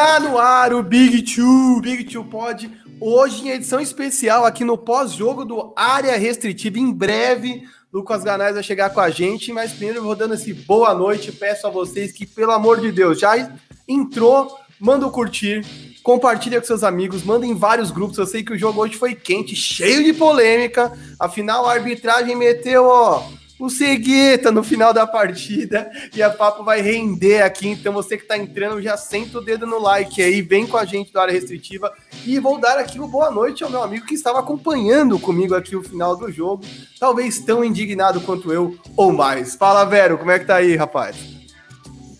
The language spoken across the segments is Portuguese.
Está no ar o Big Two, Big Two Pod, hoje em edição especial aqui no pós-jogo do Área Restritiva. Em breve, Lucas Ganais vai chegar com a gente, mas primeiro eu vou dando esse boa noite. Peço a vocês que, pelo amor de Deus, já entrou, manda o curtir, compartilha com seus amigos, manda em vários grupos. Eu sei que o jogo hoje foi quente, cheio de polêmica. Afinal, a arbitragem meteu, ó o Cegueta no final da partida e a papo vai render aqui. Então você que está entrando, já senta o dedo no like aí, vem com a gente da área restritiva e vou dar aqui uma boa noite ao meu amigo que estava acompanhando comigo aqui o final do jogo, talvez tão indignado quanto eu ou mais. Fala, Vero, como é que tá aí, rapaz?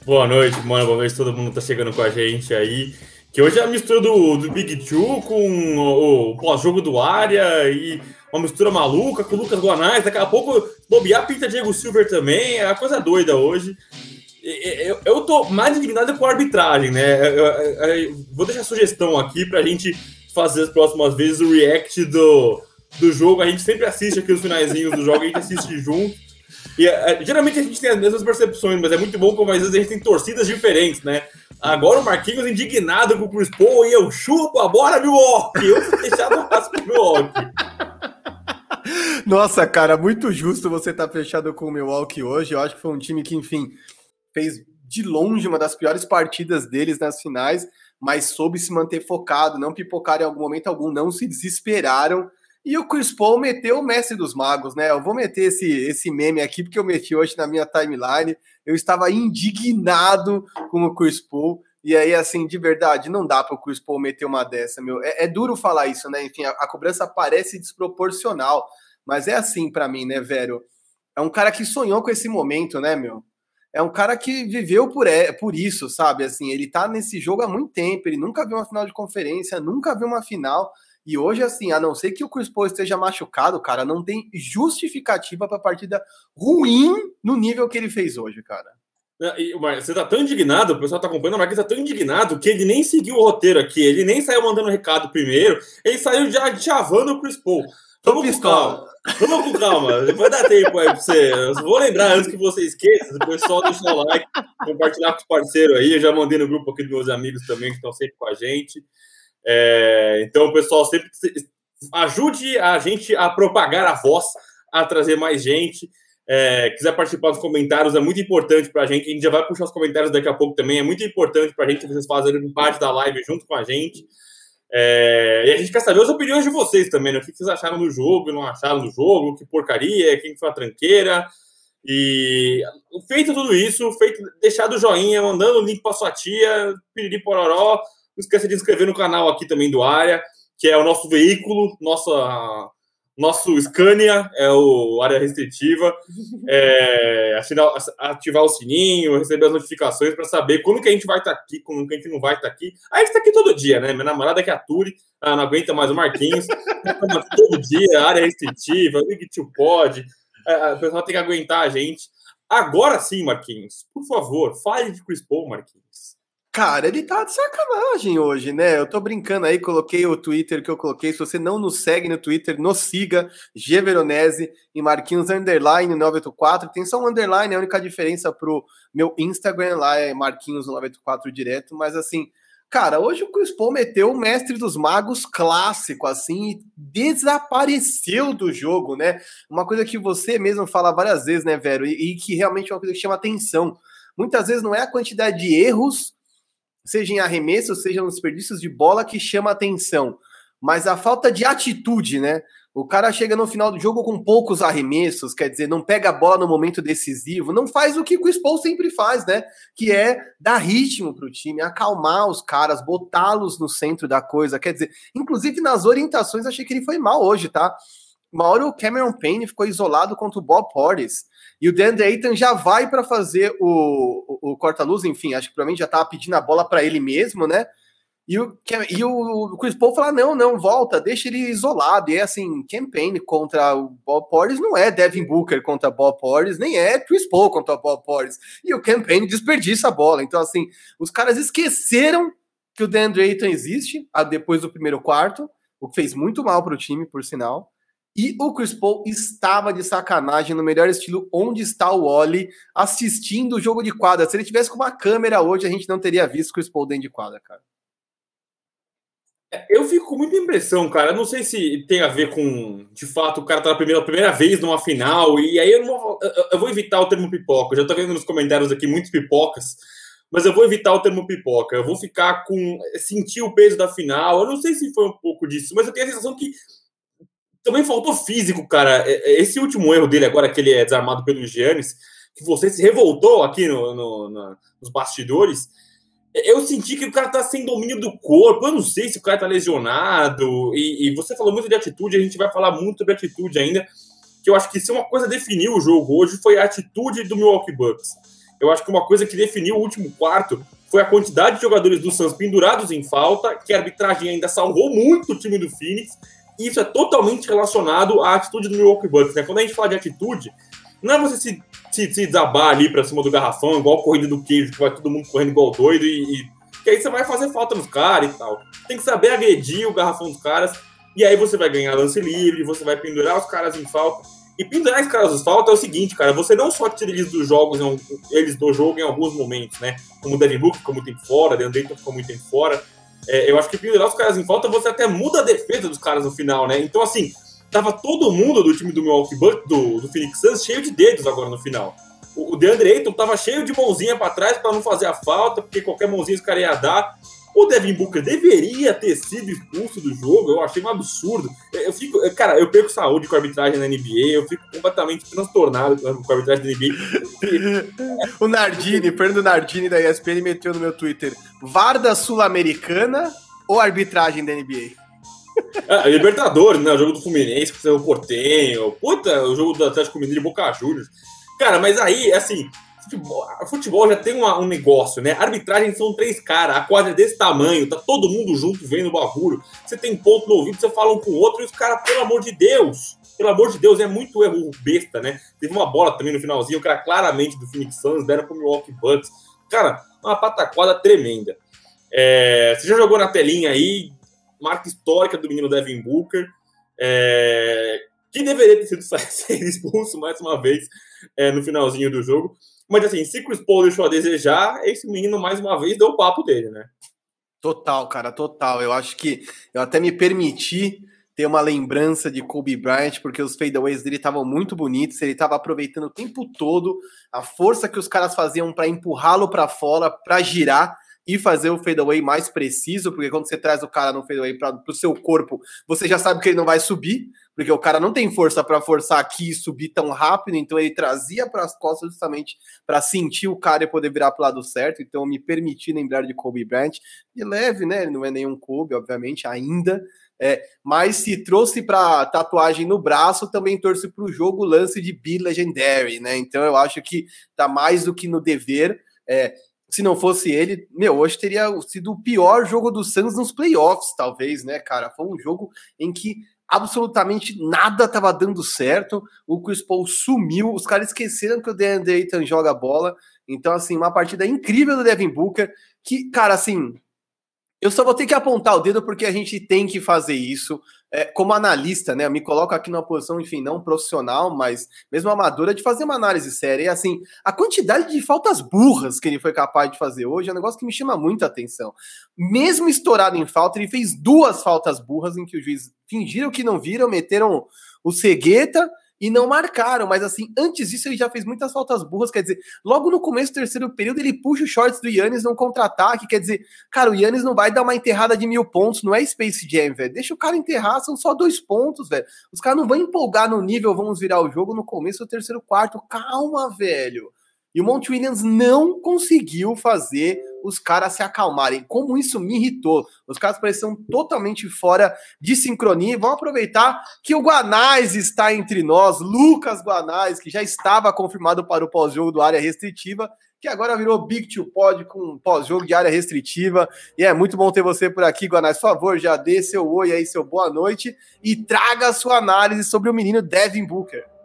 Boa noite, mano. Boa noite, todo mundo tá chegando com a gente aí. Que hoje é a mistura do, do Big Two com o, o pós-jogo do área e uma mistura maluca com o Lucas Guanais. Daqui a pouco bobear pinta Diego Silver também. É uma coisa doida hoje. Eu, eu tô mais indignado com a arbitragem, né? Eu, eu, vou deixar sugestão aqui pra gente fazer as próximas vezes o react do, do jogo. A gente sempre assiste aqui os finalzinhos do jogo, a gente assiste junto. E é, geralmente a gente tem as mesmas percepções, mas é muito bom como às vezes a gente tem torcidas diferentes, né? Agora o Marquinhos indignado com o Chris Paul e eu chupo a bola, Milwaukee! Eu fui deixado no Milwaukee. Nossa, cara, muito justo você estar tá fechado com o Milwaukee hoje. Eu acho que foi um time que, enfim, fez de longe uma das piores partidas deles nas finais, mas soube se manter focado, não pipocar em algum momento algum, não se desesperaram. E o Chris Paul meteu o mestre dos magos, né? Eu vou meter esse, esse meme aqui, porque eu meti hoje na minha timeline. Eu estava indignado com o Chris Paul. E aí, assim, de verdade, não dá para o Chris Paul meter uma dessa, meu. É, é duro falar isso, né? Enfim, a, a cobrança parece desproporcional. Mas é assim para mim, né, velho? É um cara que sonhou com esse momento, né, meu? É um cara que viveu por, é, por isso, sabe? Assim, ele tá nesse jogo há muito tempo, ele nunca viu uma final de conferência, nunca viu uma final. E hoje, assim, a não ser que o Chris Paul esteja machucado, cara, não tem justificativa para partida ruim no nível que ele fez hoje, cara. Você tá tão indignado, o pessoal tá acompanhando, o Marquinhos tá tão indignado que ele nem seguiu o roteiro aqui, ele nem saiu mandando recado primeiro, ele saiu já chavando o Chris Paul. Vamos calma. Vamos com calma. Depois dá tempo aí pra você. Eu vou lembrar antes que você esqueça. O pessoal deixar o like, compartilhar com os parceiros aí. Eu já mandei no grupo aqui dos meus amigos também que estão sempre com a gente. É, então, pessoal sempre ajude a gente a propagar a voz, a trazer mais gente. É, quiser participar dos comentários, é muito importante para a gente. A gente já vai puxar os comentários daqui a pouco também. É muito importante para a gente vocês fazerem parte da live junto com a gente. É, e a gente quer saber as opiniões de vocês também, né? O que vocês acharam do jogo, não acharam do jogo, que porcaria, quem foi a tranqueira. E feito tudo isso, feito deixado o joinha, mandando o link para sua tia, piriri pororó, não esqueça de inscrever no canal aqui também do Área, que é o nosso veículo, nossa, nosso Scania, é o área restritiva. É, ativar, o sininho, receber as notificações para saber quando que a gente vai estar tá aqui, quando que a gente não vai estar tá aqui. A gente está aqui todo dia, né? Minha namorada que é a Turi, ela não aguenta mais o Marquinhos. todo dia, área restritiva, Big Tio Pod. É, o pessoal tem que aguentar a gente. Agora sim, Marquinhos, por favor, fale de Chris Paul, Marquinhos. Cara, ele tá de sacanagem hoje, né? Eu tô brincando aí, coloquei o Twitter que eu coloquei. Se você não nos segue no Twitter, nos siga, G Veronese e Marquinhos Underline 984. Tem só um underline, a única diferença pro meu Instagram lá é Marquinhos 984 direto. Mas assim, cara, hoje o Chris Paul meteu o mestre dos magos clássico, assim, e desapareceu do jogo, né? Uma coisa que você mesmo fala várias vezes, né, Vero? E, e que realmente é uma coisa que chama atenção. Muitas vezes não é a quantidade de erros seja em arremesso, seja nos desperdícios de bola, que chama atenção. Mas a falta de atitude, né? O cara chega no final do jogo com poucos arremessos, quer dizer, não pega a bola no momento decisivo, não faz o que o Paul sempre faz, né? Que é dar ritmo para o time, acalmar os caras, botá-los no centro da coisa. Quer dizer, inclusive nas orientações, achei que ele foi mal hoje, tá? Uma hora o Cameron Payne ficou isolado contra o Bob Portis. E o DeAndre Ayton já vai para fazer o, o, o corta-luz, enfim, acho que provavelmente já estava pedindo a bola para ele mesmo, né? E o, e o Chris Paul fala: não, não, volta, deixa ele isolado. E é assim: campaign contra o Bob Portis não é Devin Booker contra Bob Portis, nem é Chris Paul contra Bob Portis. E o campaign desperdiça a bola. Então, assim, os caras esqueceram que o DeAndre Ayton existe depois do primeiro quarto, o que fez muito mal para o time, por sinal. E o Chris Paul estava de sacanagem no melhor estilo onde está o Oli assistindo o jogo de quadra. Se ele tivesse com uma câmera hoje, a gente não teria visto o Chris Paul dentro de quadra, cara. É, eu fico com muita impressão, cara. não sei se tem a ver com, de fato, o cara tá na primeira, primeira vez numa final, e aí eu, vou, eu vou evitar o termo pipoca. Eu já tô vendo nos comentários aqui muitos pipocas, mas eu vou evitar o termo pipoca. Eu vou ficar com. sentir o peso da final. Eu não sei se foi um pouco disso, mas eu tenho a sensação que também faltou físico, cara. É, é, esse último erro dele agora, que ele é desarmado pelo Giannis, que você se revoltou aqui no, no, no, nos bastidores, eu senti que o cara tá sem domínio do corpo. Eu não sei se o cara tá lesionado. E, e, você falou muito de atitude, a gente vai falar muito sobre atitude ainda. Que eu acho que se uma coisa definiu o jogo hoje foi a atitude do Milwaukee Bucks. Eu acho que uma coisa que definiu o último quarto foi a quantidade de jogadores do Suns pendurados em falta, que a arbitragem ainda salvou muito o time do Phoenix isso é totalmente relacionado à atitude do Milwaukee Bucks. Né? Quando a gente fala de atitude, não é você se, se, se desabar ali para cima do garrafão, igual a corrida do queijo, que vai todo mundo correndo igual doido, e, e que aí você vai fazer falta nos caras e tal. Tem que saber agredir o garrafão dos caras, e aí você vai ganhar lance livre, você vai pendurar os caras em falta. E pendurar os caras em falta é o seguinte, cara, você não só tira eles dos jogos, eles do jogo em alguns momentos, né? Como o Devin Booker ficou muito tempo fora, Deandre ficou muito tempo fora, é, eu acho que pendurar os caras em falta, você até muda a defesa dos caras no final, né? Então, assim, tava todo mundo do time do Milwaukee Bucks, do, do Phoenix Suns, cheio de dedos agora no final. O, o DeAndre Ayton tava cheio de mãozinha para trás para não fazer a falta, porque qualquer mãozinha esse cara ia dar. O Devin Booker deveria ter sido expulso do jogo, eu achei um absurdo. Eu fico, cara, eu perco saúde com a arbitragem na NBA, eu fico completamente transtornado com a arbitragem da NBA. o Nardini, Fernando Nardini da ESPN meteu no meu Twitter: Varda Sul-Americana ou arbitragem da NBA? Ah, Libertadores, né? O jogo do Fluminense, que o Portenho, puta, o jogo do Atlético Mineiro e Boca Juniors. Cara, mas aí, assim, futebol, futebol já tem uma, um negócio, né? Arbitragem são três caras, a quadra é desse tamanho, tá todo mundo junto vendo o bagulho. Você tem ponto no ouvido, você fala um com o outro e os caras, pelo amor de Deus, pelo amor de Deus, é muito erro besta, né? Teve uma bola também no finalzinho, que era claramente do Phoenix Suns, deram pro Milwaukee Bucks. Cara, uma pataquada tremenda. É, você já jogou na telinha aí, marca histórica do menino Devin Booker, é, que deveria ter sido expulso mais uma vez é, no finalzinho do jogo. Mas assim, se Chris Paul deixou a desejar, esse menino mais uma vez deu o papo dele, né? Total, cara, total. Eu acho que eu até me permiti ter uma lembrança de Kobe Bryant, porque os fadeaways dele estavam muito bonitos, ele estava aproveitando o tempo todo a força que os caras faziam para empurrá-lo para fora, para girar e fazer o fadeaway mais preciso, porque quando você traz o cara no fadeaway para o seu corpo, você já sabe que ele não vai subir, porque o cara não tem força para forçar aqui e subir tão rápido, então ele trazia para as costas justamente para sentir o cara e poder virar para o lado certo. Então me permiti lembrar de Kobe Bryant, de leve, né? Ele não é nenhum Kobe, obviamente, ainda. É, mas se trouxe para tatuagem no braço, também torce para o jogo lance de Be Legendary, né? Então eu acho que tá mais do que no dever. É, se não fosse ele, meu, hoje teria sido o pior jogo do Suns nos playoffs, talvez, né, cara? Foi um jogo em que absolutamente nada estava dando certo. O Chris Paul sumiu, os caras esqueceram que o DeAndre Ayton joga bola. Então, assim, uma partida incrível do Devin Booker, que, cara, assim, eu só vou ter que apontar o dedo porque a gente tem que fazer isso é, como analista, né, eu me coloco aqui numa posição, enfim, não profissional, mas mesmo amadora, de fazer uma análise séria. E assim, a quantidade de faltas burras que ele foi capaz de fazer hoje é um negócio que me chama muita atenção. Mesmo estourado em falta, ele fez duas faltas burras em que o juiz fingiram que não viram, meteram o cegueta e não marcaram. Mas assim, antes disso ele já fez muitas faltas burras. Quer dizer, logo no começo do terceiro período ele puxa os shorts do Yannis num contra-ataque. Quer dizer, cara, o Yannis não vai dar uma enterrada de mil pontos, não é Space Jam, velho. Deixa o cara enterrar, são só dois pontos, velho. Os caras não vão empolgar no nível, vamos virar o jogo no começo do terceiro quarto. Calma, velho. E o Monte Williams não conseguiu fazer os caras se acalmarem. Como isso me irritou. Os caras pareciam totalmente fora de sincronia. Vamos aproveitar que o Guanais está entre nós, Lucas Guanais, que já estava confirmado para o pós-jogo do área restritiva, que agora virou Big to Pod com pós-jogo de área restritiva. E é muito bom ter você por aqui, Guanais. Por favor, já dê seu oi aí, seu boa noite e traga a sua análise sobre o menino Devin Booker.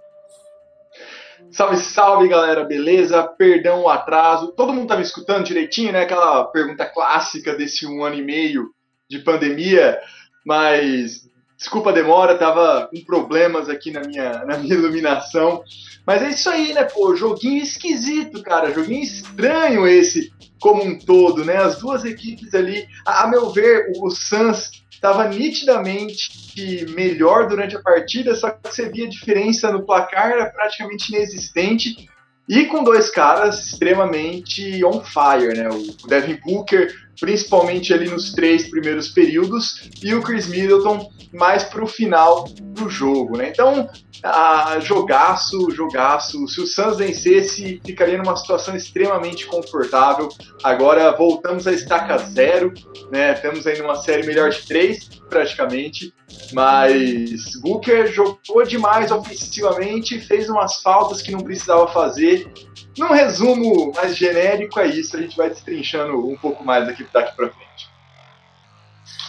Salve, salve, galera, beleza? Perdão o atraso. Todo mundo tá me escutando direitinho, né? Aquela pergunta clássica desse um ano e meio de pandemia. Mas Desculpa a demora, tava com problemas aqui na minha, na minha iluminação. Mas é isso aí, né, pô? Joguinho esquisito, cara. Joguinho estranho esse como um todo, né? As duas equipes ali, a, a meu ver, o, o Suns estava nitidamente melhor durante a partida, só que você via a diferença no placar era praticamente inexistente. E com dois caras extremamente on fire, né? O Devin Booker, principalmente ali nos três primeiros períodos, e o Chris Middleton mais para o final do jogo, né? Então, ah, jogaço, jogaço. Se o Suns vencesse, ficaria numa situação extremamente confortável. Agora voltamos a estaca zero, né? Estamos aí numa série melhor de três, praticamente. Mas Booker jogou demais ofensivamente, fez umas faltas que não precisava fazer. Num resumo mais genérico, é isso. A gente vai destrinchando um pouco mais daqui, daqui para frente.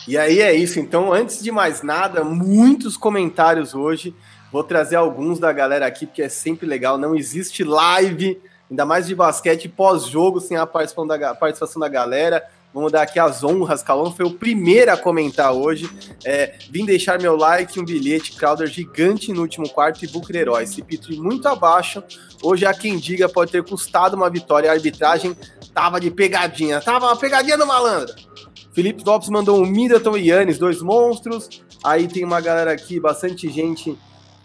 E aí é isso. Então, antes de mais nada, muitos comentários hoje. Vou trazer alguns da galera aqui, porque é sempre legal. Não existe live, ainda mais de basquete, pós-jogo, sem a participação da, participação da galera. Vamos dar aqui as honras. Calão foi o primeiro a comentar hoje. É, vim deixar meu like, um bilhete, Crowder gigante no último quarto e Booker herói. Se Pitri muito abaixo. Hoje há quem diga pode ter custado uma vitória. A arbitragem tava de pegadinha. Tava uma pegadinha do malandro. Felipe Lopes mandou um Middleton e Yannis, dois monstros. Aí tem uma galera aqui, bastante gente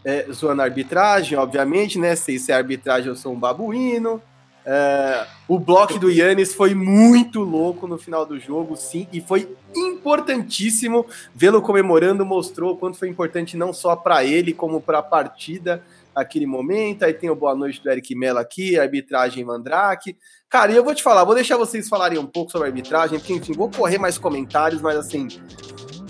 é, zoando a arbitragem, obviamente, né? Se isso é arbitragem, eu sou um babuíno. É, o bloco do Yannis foi muito louco no final do jogo, sim, e foi importantíssimo vê-lo comemorando. Mostrou quanto foi importante não só para ele, como para a partida aquele momento. Aí tem o boa noite do Eric Mello aqui, arbitragem Mandrake. Cara, e eu vou te falar, vou deixar vocês falarem um pouco sobre a arbitragem, porque enfim, vou correr mais comentários, mas assim,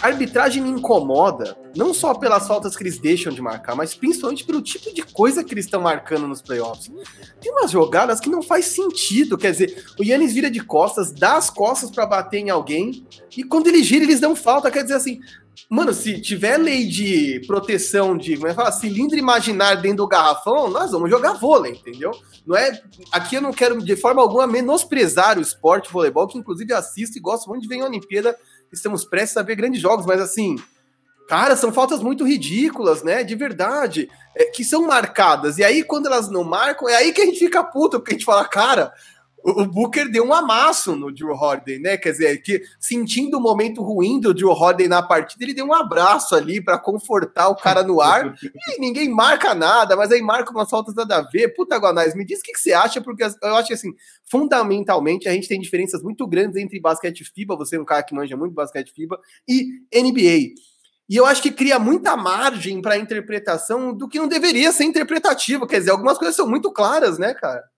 a arbitragem me incomoda, não só pelas faltas que eles deixam de marcar, mas principalmente pelo tipo de coisa que eles estão marcando nos playoffs. Tem umas jogadas que não faz sentido, quer dizer, o Yannis vira de costas, dá as costas para bater em alguém, e quando ele gira, eles dão falta, quer dizer assim, Mano, se tiver lei de proteção de, como é que fala, cilindro imaginário dentro do garrafão, nós vamos jogar vôlei, entendeu? Não é, aqui eu não quero de forma alguma menosprezar o esporte voleibol, que inclusive assisto e gosto muito de ver em Olimpíada, estamos prestes a ver grandes jogos, mas assim, cara, são faltas muito ridículas, né? De verdade, é, que são marcadas. E aí, quando elas não marcam, é aí que a gente fica puto, porque a gente fala, cara, o Booker deu um amasso no Drew Holiday, né? Quer dizer, que sentindo o momento ruim do Drew Holiday na partida, ele deu um abraço ali para confortar o cara no ar. e ninguém marca nada, mas aí marca umas faltas nada a ver. Puta, Guanais, me diz o que, que, você acha, porque eu acho que, assim, fundamentalmente, a gente tem diferenças muito grandes entre basquete FIBA, você é um cara que manja muito basquete FIBA, e NBA. E eu acho que cria muita margem para interpretação do que não deveria ser interpretativo. Quer dizer, algumas coisas são muito claras, né, cara?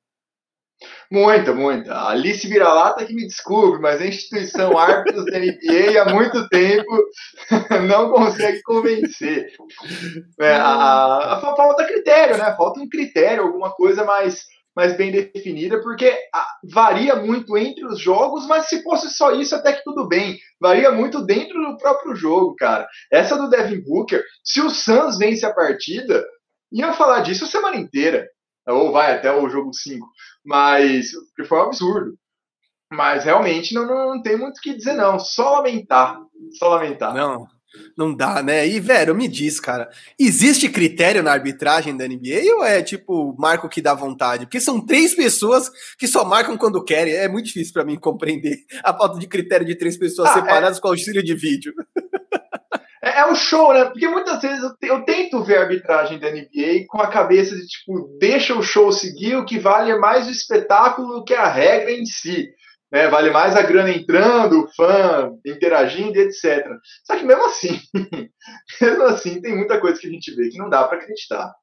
Muita, muita. A Alice Vira-Lata que me desculpe, mas a instituição árbitros da NBA há muito tempo não consegue convencer. É, a, a, falta critério, né? Falta um critério, alguma coisa mais, mais bem definida, porque a, varia muito entre os jogos, mas se fosse só isso, até que tudo bem. Varia muito dentro do próprio jogo, cara. Essa do Devin Booker, se o Suns vence a partida, ia falar disso a semana inteira ou vai até o jogo 5. Mas foi um absurdo. Mas realmente não, não, não tem muito o que dizer, não. Só lamentar. Só lamentar. Não, não dá, né? E, velho, me diz, cara, existe critério na arbitragem da NBA ou é tipo marco que dá vontade? Porque são três pessoas que só marcam quando querem. É muito difícil para mim compreender a falta de critério de três pessoas ah, é. separadas é... com auxílio de vídeo. É, é um show, né? Porque muitas vezes eu, eu, tento ver a arbitragem da NBA com a cabeça de tipo, deixa o show seguir, o que vale é mais o espetáculo do que a regra em si. Né? Vale mais a grana entrando, o fã interagindo, etc. Só que mesmo assim, mesmo assim, tem muita coisa que a gente vê que não dá para acreditar.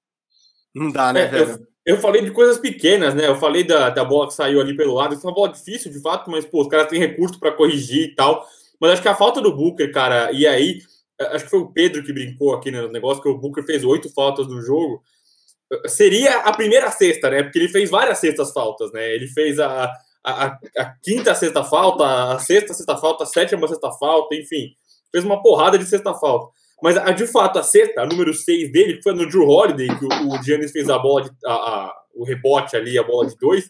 Não dá, né, é, velho? Eu, eu, falei de coisas pequenas, né? Eu falei da, da bola que saiu ali pelo lado. Isso é uma bola difícil, de fato, mas, pô, os caras têm recurso para corrigir e tal. Mas acho que a falta do Booker, cara, e aí acho que foi o Pedro que brincou aqui no negócio, que o Booker fez oito faltas no jogo. Seria a primeira sexta, né? Porque ele fez várias sextas faltas, né? Ele fez a, a, a quinta sexta falta, a sexta sexta falta, a sétima sexta falta, enfim. Fez uma porrada de sexta falta. Mas a, de fato, a sexta, a número seis dele, que foi no Drew Holiday, que o, o Giannis fez a bola, de, a, a, o rebote ali, a bola de dois.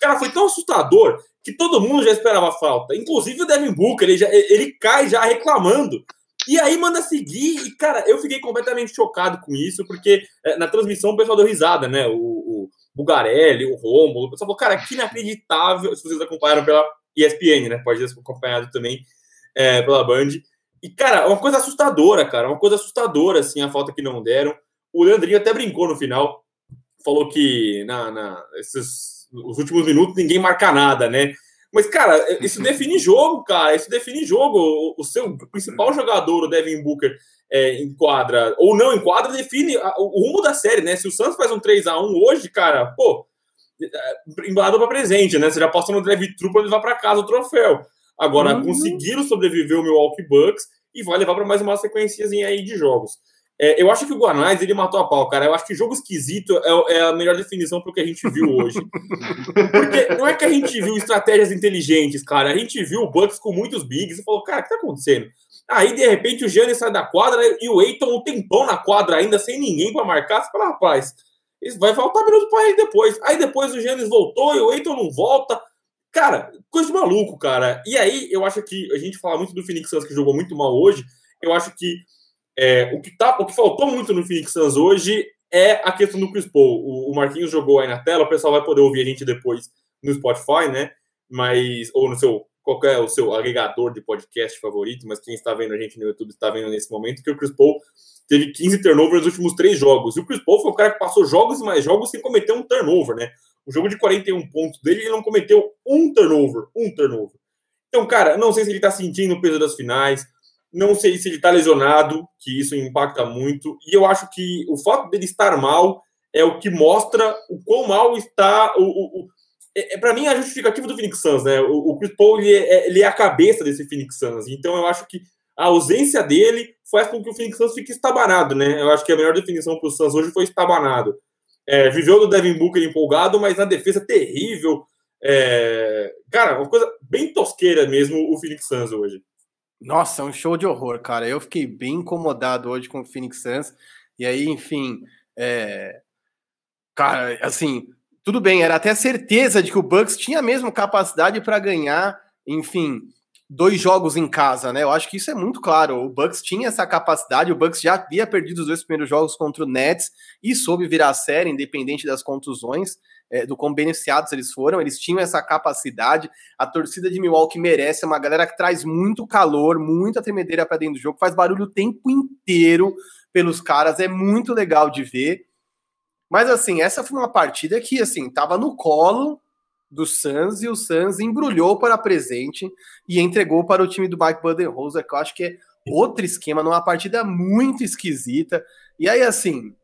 Cara, foi tão assustador que todo mundo já esperava falta. Inclusive o Devin Booker, ele, já, ele cai já reclamando E aí manda seguir, e cara, eu fiquei completamente chocado com isso, porque é, na transmissão o pessoal deu risada, né? O, o Bugarelli, o Romulo, o pessoal falou, cara, que inacreditável, se vocês acompanharam pela ESPN, né? Pode ter acompanhado também é, pela Band. E, cara, uma coisa assustadora, cara, uma coisa assustadora, assim, a falta que não deram. O Leandrinho até brincou no final, falou que na, na esses, os últimos minutos ninguém marca nada, né? Mas, cara, isso define jogo, cara. Isso define jogo. O, o seu principal jogador, o Devin Booker, é, enquadra ou não enquadra, define a, o rumo da série, né? Se o Santos faz um 3 a 1 hoje, cara, pô, é, embalado para presente, né? Você já passou no drive true para levar para casa o troféu. Agora, uhum. conseguiram sobreviver o Milwaukee Bucks e vai levar para mais uma sequenciazinha aí de jogos. É, eu acho que o Guanais, ele matou a pau, cara. Eu acho que jogo esquisito é, é a melhor definição para o que a gente viu hoje. Porque não é que a gente viu estratégias inteligentes, cara. A gente viu o Bucks com muitos bigs e falou, cara, o que tá acontecendo? Aí, de repente, o Giannis sai da quadra e o Eiton um tempão na quadra ainda, sem ninguém para marcar. Você fala, rapaz, vai faltar minuto para ele depois. Aí depois o Giannis voltou e o Eiton não volta. Cara, coisa de maluco, cara. E aí, eu acho que a gente fala muito do Phoenix Suns que jogou muito mal hoje. Eu acho que é, o, que tá, o que faltou muito no Phoenix Suns hoje é a questão do Chris Paul. O, o, Marquinhos jogou aí na tela, o pessoal vai poder ouvir a gente depois no Spotify, né? Mas, ou no seu, qualquer o seu agregador de podcast favorito, mas quem está vendo a gente no YouTube está vendo nesse momento que o Chris Paul teve 15 turnovers nos últimos três jogos. E o Chris Paul foi o cara que passou jogos e mais jogos sem cometer um turnover, né? O jogo de 41 pontos dele, ele não cometeu um turnover, um turnover. Então, cara, não sei se ele está sentindo o peso das finais, não sei se ele está lesionado, que isso impacta muito. E eu acho que o fato dele estar mal é o que mostra o quão mal está o, o, o é, é para mim a justificativa do Phoenix Suns, né? O, o Chris Paul ele é, ele é, a cabeça desse Phoenix Suns. Então eu acho que a ausência dele faz com que o Phoenix Suns fique estabanado, né? Eu acho que a melhor definição para o Suns hoje foi estabanado. É, viveu do Devin Booker empolgado, mas na defesa terrível. É, cara, uma coisa bem tosqueira mesmo o Phoenix Suns hoje. Nossa, é um show de horror, cara. Eu fiquei bem incomodado hoje com o Phoenix Suns. E aí, enfim, é... cara, assim, tudo bem, era até certeza de que o Bucks tinha mesmo capacidade para ganhar, enfim, dois jogos em casa, né? Eu acho que isso é muito claro. O Bucks tinha essa capacidade, o Bucks já havia perdido os dois primeiros jogos contra o Nets e soube virar a série, independente das contusões é, do quão beneficiados eles foram, eles tinham essa capacidade. A torcida de Milwaukee merece, é uma galera que traz muito calor, muita tremedeira para dentro do jogo, faz barulho o tempo inteiro pelos caras, é muito legal de ver. Mas assim, essa foi uma partida que assim, tava no colo do Suns e o Suns embrulhou para presente e entregou para o time do Mike Budenholzer, que eu acho que é outro esquema, numa partida muito esquisita. E aí assim,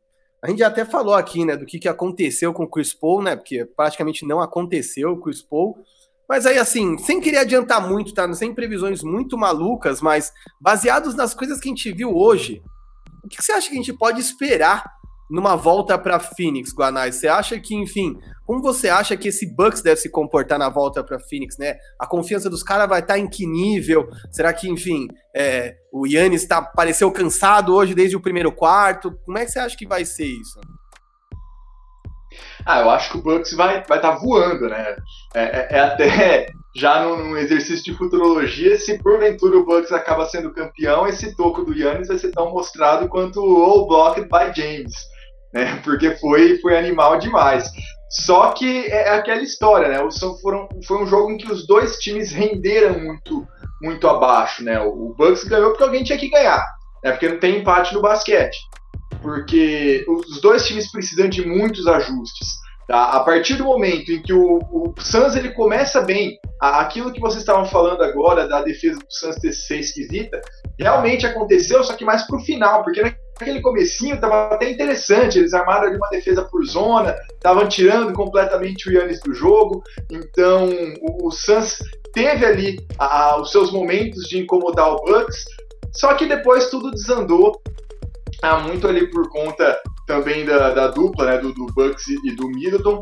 a gente até falou aqui, né, do que, que aconteceu com o Chris Paul, né, porque praticamente não aconteceu o Chris Paul. Mas aí, assim, sem querer adiantar muito, tá? Sem previsões muito malucas, mas baseados nas coisas que a gente viu hoje, o que você acha que a gente pode esperar numa volta para Phoenix, Guanais? Você acha que, enfim, como você acha que esse Bucks deve se comportar na volta para Phoenix, né? A confiança dos caras vai estar tá em que nível? Será que, enfim, é, o Yannis tá, pareceu cansado hoje desde o primeiro quarto? Como é que você acha que vai ser isso? Ah, eu acho que o Bucks vai estar vai tá voando, né? É, é, é até já num, exercício de futurologia, se porventura o Bucks acaba sendo campeão, esse toco do Yannis vai ser tão mostrado quanto o All Blocked by James né? Porque foi, foi animal demais. Só que é aquela história, né? Foram, foi um jogo em que os dois times renderam muito, muito abaixo, né? O Bucks ganhou porque alguém tinha que ganhar, né? Porque não tem empate no basquete. Porque os dois times precisam de muitos ajustes. Tá? A partir do momento em que o, o Suns ele começa bem, aquilo que vocês estavam falando agora da defesa do Suns ter ser esquisita, realmente aconteceu, só que mais pro final, porque naquele comecinho estava até interessante, eles armaram ali uma defesa por zona, estavam tirando completamente o Yannis do jogo, então o, o Suns teve ali os seus momentos de incomodar o Bucks, só que depois tudo desandou, ah, muito ali por conta também da, da dupla, né, do, do Bucks e do Middleton.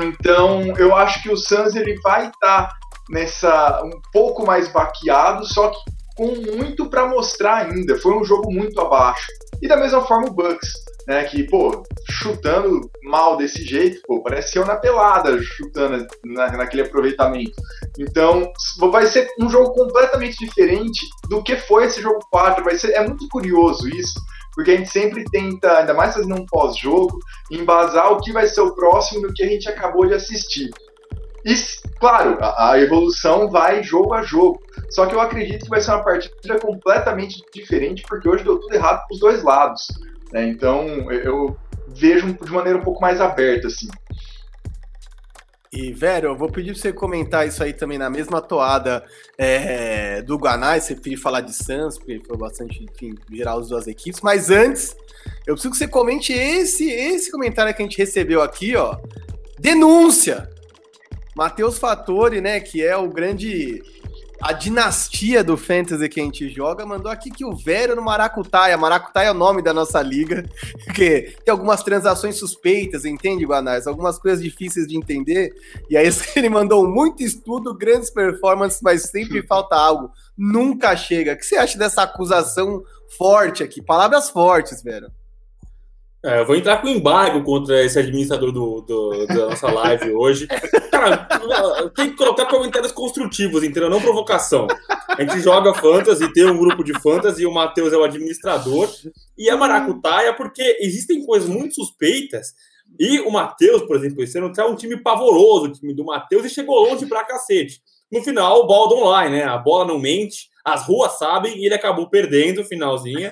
Então, eu acho que o Suns ele vai estar tá nessa um pouco mais baqueado, só que com muito para mostrar ainda. Foi um jogo muito abaixo. E da mesma forma o Bucks. né? Que, pô, chutando mal desse jeito, pô, parece eu na pelada, chutando na, naquele aproveitamento. Então, vai ser um jogo completamente diferente do que foi esse jogo 4. Vai ser, é muito curioso isso, porque a gente sempre tenta, ainda mais fazendo um pós-jogo, embasar o que vai ser o próximo do que a gente acabou de assistir. E, claro, a, a, evolução vai jogo a jogo. Só que eu acredito que vai ser uma partida completamente diferente, porque hoje deu tudo errado para os dois lados. Né? Então, eu vejo de maneira um pouco mais aberta, assim. E, velho, eu vou pedir pra você comentar isso aí também na mesma toada é, do Guanais, você pediu falar de Santos, porque foi bastante, enfim, geral as duas equipes. Mas antes, eu preciso que você comente esse, esse comentário que a gente recebeu aqui, ó. Denúncia! Matheus Fattori, né, que é o grande a dinastia do Fantasy que a gente joga, mandou aqui que o Vero no Maracutaia. Maracutaia é o nome da nossa liga, porque tem algumas transações suspeitas, entende, Guanais? Algumas coisas difíceis de entender. E aí ele mandou muito estudo, grandes performances, mas sempre falta algo. Nunca chega. O que você acha dessa acusação forte aqui? Palavras fortes, Vero. É, eu vou entrar com embargo contra esse administrador do, do, da nossa live hoje. Cara, tem que colocar comentários construtivos, entendeu? Não provocação. A gente joga fantasy, tem um grupo de fantasy, o Matheus é o administrador, e a Maracutaia, porque existem coisas muito suspeitas. E o Matheus, por exemplo, esse ano é um time pavoroso, o time do Matheus, e chegou longe pra cacete. No final, o bola do online, né? A bola não mente, as ruas sabem, e ele acabou perdendo o finalzinho.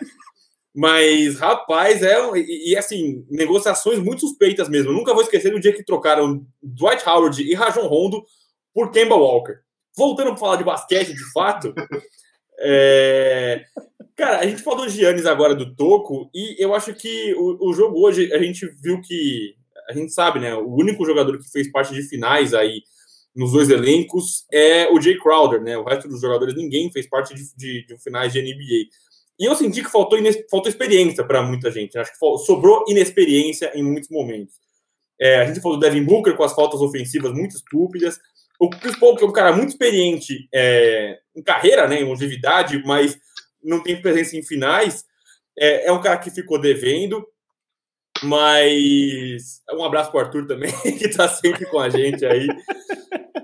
Mas, rapaz, é. E, e, assim, negociações muito suspeitas mesmo. Nunca vou esquecer do dia que trocaram Dwight Howard e Rajon Rondo por Kemba Walker. Voltando para falar de basquete, de fato. é... Cara, a gente falou do Giannis agora do Toco, e eu acho que o, o jogo hoje, a gente viu que. A gente sabe, né? O único jogador que fez parte de finais aí nos dois elencos é o Jay Crowder, né? O resto dos jogadores, ninguém fez parte de, de, de finais de NBA. E eu senti que faltou, faltou experiência para muita gente. Acho que sobrou inexperiência em muitos momentos. É, a gente falou do Devin Booker com as faltas ofensivas muito estúpidas. O Chris Paul, que é um cara muito experiente é, em carreira, né, em longevidade, mas não tem presença em finais, é, é um cara que ficou devendo. Mas um abraço para o Arthur também, que está sempre com a gente aí.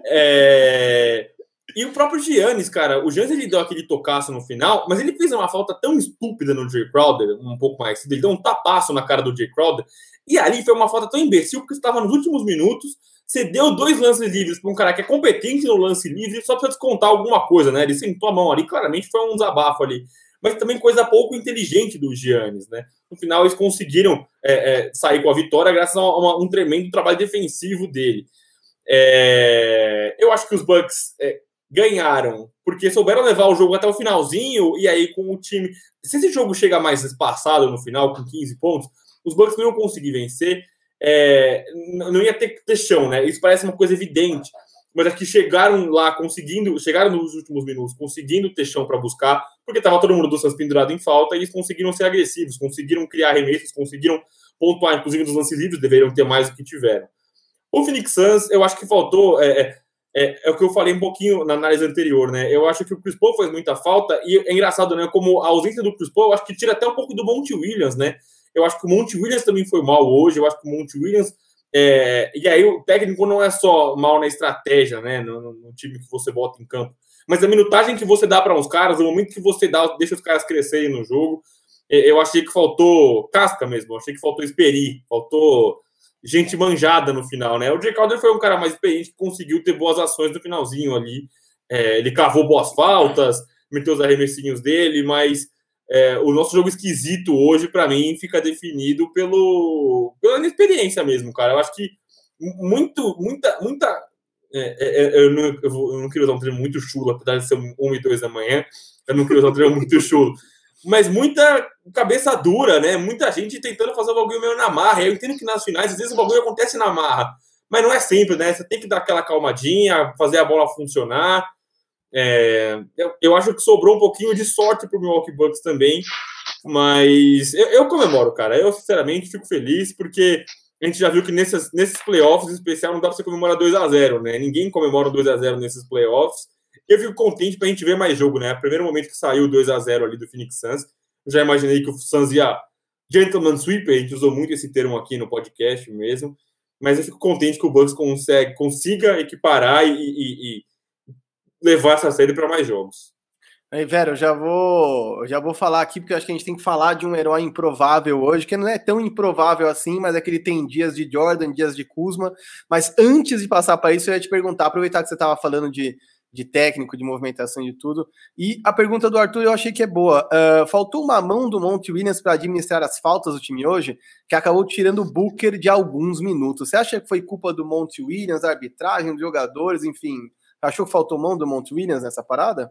É, e o próprio Giannis, cara, o Giannis ele deu aquele tocaço no final, mas ele fez uma falta tão estúpida no Jay Crowder, um pouco mais, ele deu um tapaço na cara do Jay Crowder, e ali foi uma falta tão imbecil, porque estava nos últimos minutos, você deu dois lances livres para um cara que é competente no lance livre, só precisa descontar alguma coisa, né? Ele sentou a mão ali, claramente foi um desabafo ali. Mas também coisa pouco inteligente do Giannis, né? No final eles conseguiram é, é, sair com a vitória graças a uma, um tremendo trabalho defensivo dele. É, eu acho que os Bucks é, ganharam, porque souberam levar o jogo até o finalzinho, e aí com o time. Se esse jogo chega mais espaçado no final, com 15 pontos, os Bucks não iam conseguir vencer, é, não ia ter, ter chão, né? Isso parece uma coisa evidente. Mas é que chegaram lá conseguindo, chegaram nos últimos minutos, conseguindo ter chão para buscar, porque estava todo mundo do Suns pendurado em falta, e eles conseguiram ser agressivos, conseguiram criar arremessos, conseguiram pontuar, inclusive nos lances livres, deveriam ter mais do que tiveram. O Phoenix Suns, eu acho que faltou. É, é é, o que eu falei um pouquinho na análise anterior, né? Eu acho que o Chris Paul faz muita falta e é engraçado, né? Como a ausência do Chris Paul, eu acho que tira até um pouco do Monte Williams, né? Eu acho que o Monte Williams também foi mal hoje. Eu acho que o Monte Williams é... e aí o técnico não é só mal na estratégia, né? No, no, no time que você bota em campo, mas a minutagem que você dá para uns caras, o momento que você dá, deixa os caras crescerem no jogo. É, eu achei que faltou casca mesmo. Eu achei que faltou experi, faltou gente manjada no final, né? O Jay Crowder foi um cara mais experiente que conseguiu ter boas ações no finalzinho ali. É, ele cavou boas faltas, meteu os arremessinhos dele, mas é, o nosso jogo esquisito hoje, para mim, fica definido pelo, pela inexperiência mesmo, cara. Eu acho que muito, muita, muita. É, é, é eu, não, eu, vou, eu, não, queria usar um treino muito chulo, apesar de ser 1 e 2 da manhã. Eu não queria usar um treino muito chulo mas muita cabeça dura, né? Muita gente tentando fazer o bagulho meio na marra. Eu entendo que nas finais, às vezes o bagulho acontece na marra, mas não é sempre, né? Você tem que dar aquela calmadinha, fazer a bola funcionar. É, eu, eu, acho que sobrou um pouquinho de sorte para o Milwaukee Bucks também, mas eu, eu, comemoro, cara. Eu, sinceramente, fico feliz porque a gente já viu que nesses, playoffs, em especial, não dá para você comemorar 2 a 0 né? Ninguém comemora 2 a 0 nesses playoffs. Eu fico contente para a gente ver mais jogo, né? Primeiro momento que saiu 2 a 0 ali do Phoenix Suns, já imaginei que o Suns ia, gentleman sweep, a gente usou muito esse termo aqui no podcast mesmo, mas eu fico contente que o Bucks consegue, consiga equiparar e, e, e levar essa série para mais jogos. Aí, Vera, eu já vou, já vou falar aqui, porque eu acho que a gente tem que falar de um herói improvável hoje, que não é tão improvável assim, mas é que ele tem dias de Jordan, dias de Kuzma. Mas antes de passar para isso, eu ia te perguntar, aproveitar que você estava falando de, de técnico, de movimentação de tudo. E a pergunta do Arthur eu achei que é boa. Uh, faltou uma mão do Monte Williams para administrar as faltas do time hoje, que acabou tirando o Booker de alguns minutos. Você acha que foi culpa do Monte Williams, a arbitragem, dos jogadores, enfim? Achou que faltou mão do Monte Williams nessa parada?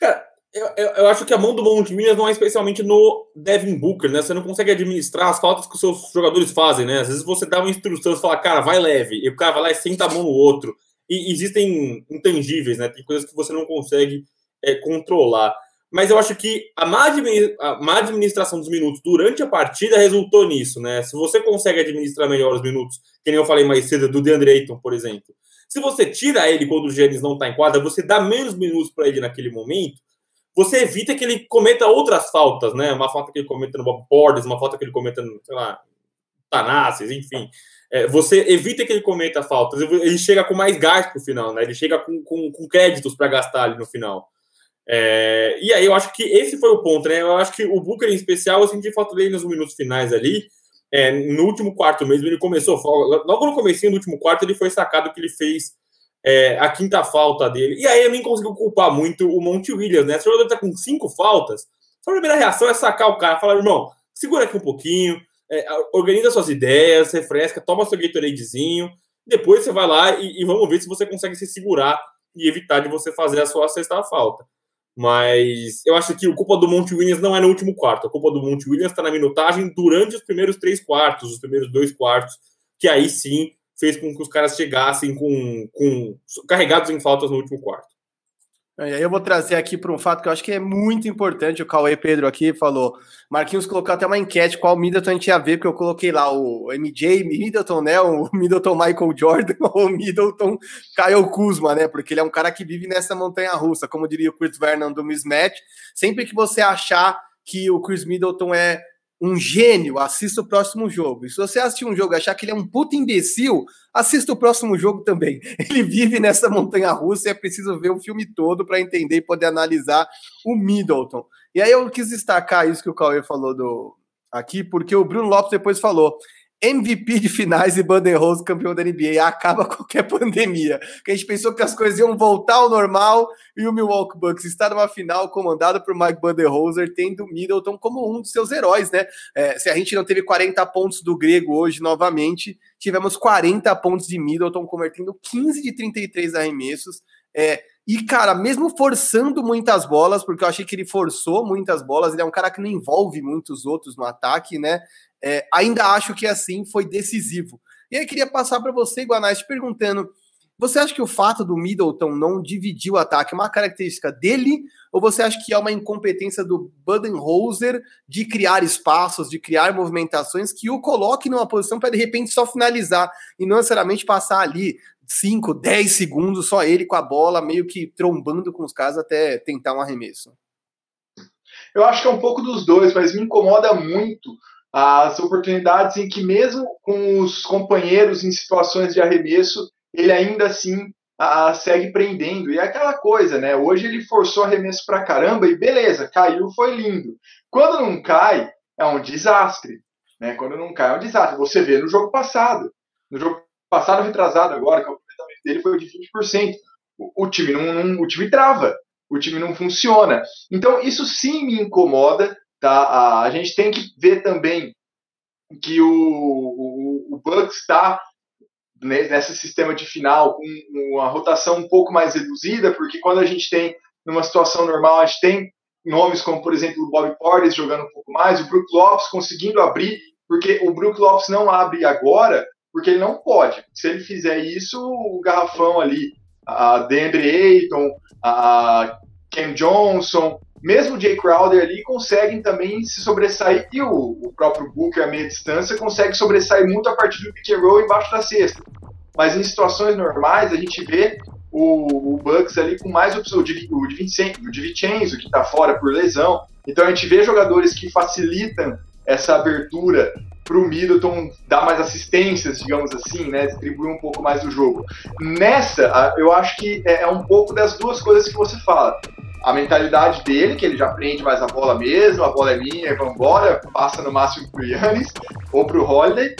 Cara, eu, eu, eu, acho que a mão do Monte Williams não é especialmente no Devin Booker, né? Você não consegue administrar as faltas que os seus jogadores fazem, né? Às vezes você dá uma instrução e fala, cara, vai leve, e o cara vai lá e senta a mão no outro. E existem intangíveis, né? Tem coisas que você não consegue é, controlar. Mas eu acho que a má, administração dos minutos durante a partida resultou nisso, né? Se você consegue administrar melhor os minutos, que nem eu falei mais cedo, do DeAndre Ayton, por exemplo. Se você tira ele quando o Giannis não está em quadra, você dá menos minutos para ele naquele momento, você evita que ele cometa outras faltas, né? Uma falta que ele cometa no Bob Portes, uma falta que ele cometa no, sei lá, Tanassis, enfim. É, você evita que ele cometa faltas, ele chega com mais gás pro final, né? Ele chega com, com, com créditos para gastar ali no final. É, e aí eu acho que esse foi o ponto, né? Eu acho que o Booker em especial, eu senti falta dele nos minutos finais ali. É, no último quarto mesmo, ele começou, logo no começo do último quarto, ele foi sacado que ele fez é, a quinta falta dele. E aí eu nem consigo culpar muito o Monte Williams, né? Se o jogador tá com cinco faltas, a primeira reação é sacar o cara, falar, irmão, segura aqui um pouquinho, é, organiza suas ideias, refresca, toma seu Gatoradezinho, depois você vai lá e, e, vamos ver se você consegue se segurar e evitar de você fazer a sua sexta falta. Mas eu acho que a culpa do Monte Williams não é no último quarto. A culpa do Monte Williams está na minutagem durante os primeiros três quartos, os primeiros dois quartos, que aí sim fez com que os caras chegassem com, com carregados em faltas no último quarto. Aí eu vou trazer aqui para um fato que eu acho que é muito importante. O Cauê Pedro aqui falou. Marquinhos colocou até uma enquete qual Middleton a gente ia ver, porque eu coloquei lá o MJ Middleton, né? O Middleton Michael Jordan ou o Middleton Kyle Kuzma, né? Porque ele é um cara que vive nessa montanha russa, como diria o Chris Vernon do Mismatch. Sempre que você achar que o Chris Middleton é um gênio, assista o próximo jogo. E se você assistir um jogo e achar que ele é um puta imbecil, assista o próximo jogo também. Ele vive nessa montanha russa e é preciso ver o filme todo para entender e poder analisar o Middleton. E aí eu quis destacar isso que o Cauê falou do aqui, porque o Bruno Lopes depois falou: MVP de finais e Rose campeão da NBA. Acaba qualquer pandemia. Que a gente pensou que as coisas iam voltar ao normal e o Milwaukee Bucks está numa final comandado por Mike Budenholzer, tendo Middleton como um dos seus heróis, né? É, se a gente não teve 40 pontos do grego hoje novamente, tivemos 40 pontos de Middleton, convertendo 15 de 33 arremessos. É, e, cara, mesmo forçando muitas bolas, porque eu achei que ele forçou muitas bolas, ele é um cara que não envolve muitos outros no ataque, né? é, ainda acho que assim foi decisivo. E aí queria passar para você, Guanais, te perguntando: você acha que o fato do Middleton não dividir o ataque é uma característica dele? Ou você acha que é uma incompetência do Budenholzer de criar espaços, de criar movimentações que o coloque numa posição para de repente só finalizar e não necessariamente passar ali 5, 10 segundos só ele com a bola, meio que trombando com os caras até tentar um arremesso? Eu acho que é um pouco dos dois, mas me incomoda muito as oportunidades em que, mesmo com os companheiros em situações de arremesso, ele ainda assim a, segue prendendo. E é aquela coisa, né? Hoje ele forçou arremesso pra caramba e beleza, caiu, foi lindo. Quando não cai, é um desastre. Né? Quando não cai, é um desastre. Você vê no jogo passado. No jogo passado, retrasado agora, que o aproveitamento dele foi de 20%. O, o time não, não, o time trava, o time não funciona. Então, isso sim me incomoda, Tá? A, gente tem que ver também que o, o, o Bucks está nesse sistema de final com uma rotação um pouco mais reduzida, porque quando a gente tem numa situação normal, a gente tem nomes como, por exemplo, o Bob Portis jogando um pouco mais, o Brook Lopes conseguindo abrir, porque o Brook Lopes não abre agora, porque ele não pode. Se ele fizer isso, o garrafão ali, a Deandre Ayton, a Cam Johnson, mesmo o Jay Crowder ali conseguem também se sobressair, e o, o próprio Booker a meia distância consegue sobressair muito a partir do pick and roll embaixo da cesta. Mas em situações normais, a gente vê o, o Bucks ali com mais opções, o de, o de Vincenzo, que está fora por lesão. Então a gente vê jogadores que facilitam essa abertura para o Middleton dar mais assistências, digamos assim, né, distribuir um pouco mais o jogo. Nessa, eu acho que é, é um pouco das duas coisas que você fala. A mentalidade dele, que ele já prende mais a bola mesmo, a bola é minha, vambora, passa no máximo pro Yannis ou pro Holiday,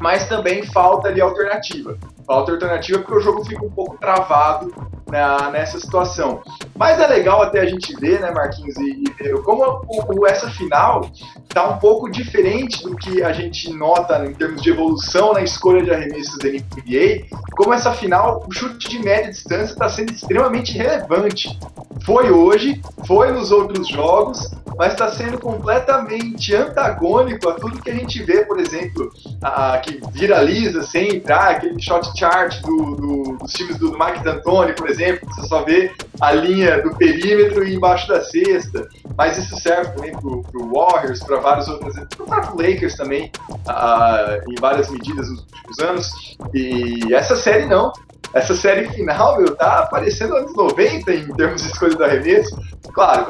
mas também falta ali alternativa. Falta alternativa porque o jogo fica um pouco travado na, nessa situação. Mas é legal até a gente ver, né, Marquinhos e Pedro, como o, o, essa final está um pouco diferente do que a gente nota em termos de evolução na escolha de arremessos da NBA, como essa final, o chute de média distância está sendo extremamente relevante. Foi hoje, foi nos outros jogos, mas está sendo completamente antagônico a tudo que a gente vê, por exemplo, a, que viraliza sem entrar, aquele shot chart do, do, dos times do, do Mike D'Antoni, por exemplo, você só vê a linha do perímetro e embaixo da cesta, mas isso serve também para o Warriors, para vários outros, para o Lakers também, uh, em várias medidas nos últimos anos, e essa série não, essa série final, meu, tá aparecendo anos 90 em termos de escolha do arremesso. Claro,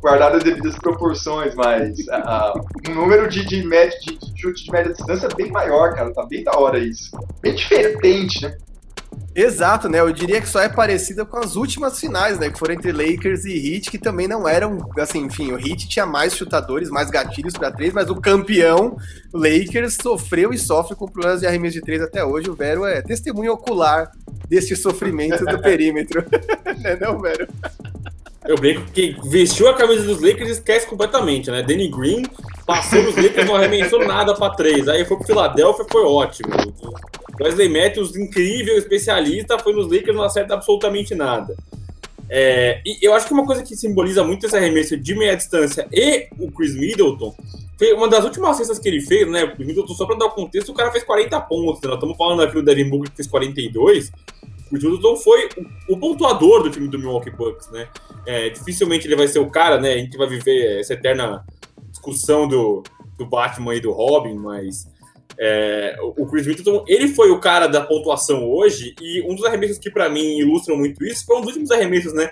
guardado as devidas proporções, mas uh, um número de, de, média, de, chute de média distância bem maior, cara. Tá bem da hora isso. Bem diferente, né? Exato, né? Eu diria que só é parecida com as últimas finais, né? Que foram entre Lakers e Heat, que também não eram, assim, enfim, o Heat tinha mais chutadores, mais gatilhos para três, mas o campeão Lakers sofreu e sofre com problemas de arremesso de três até hoje. O Vero é testemunho ocular deste sofrimento do perímetro. não é não, Vero? Eu brinco que vestiu a camisa dos Lakers e esquece completamente, né? Danny Green passou nos Lakers, não arremessou nada para três. Aí foi pro Philadelphia, foi ótimo. Wesley Matthews, incrível especialista, foi nos Lakers, não acerta absolutamente nada. É, e eu acho que uma coisa que simboliza muito esse arremesso de meia distância e o Chris Middleton foi uma das últimas cestas que ele fez, né? O Middleton, só para dar o contexto, o cara fez 40 pontos. Né? Nós estamos falando aqui do Devin Booker que fez 42. O Middleton foi o, o, pontuador do time do Milwaukee Bucks, né? É, dificilmente ele vai ser o cara, né? A gente vai viver essa eterna discussão do, do Batman e do Robin, mas é, o Chris Middleton, ele foi o cara da pontuação hoje, e um dos arremessos que para mim ilustram muito isso foi um dos últimos arremessos, né?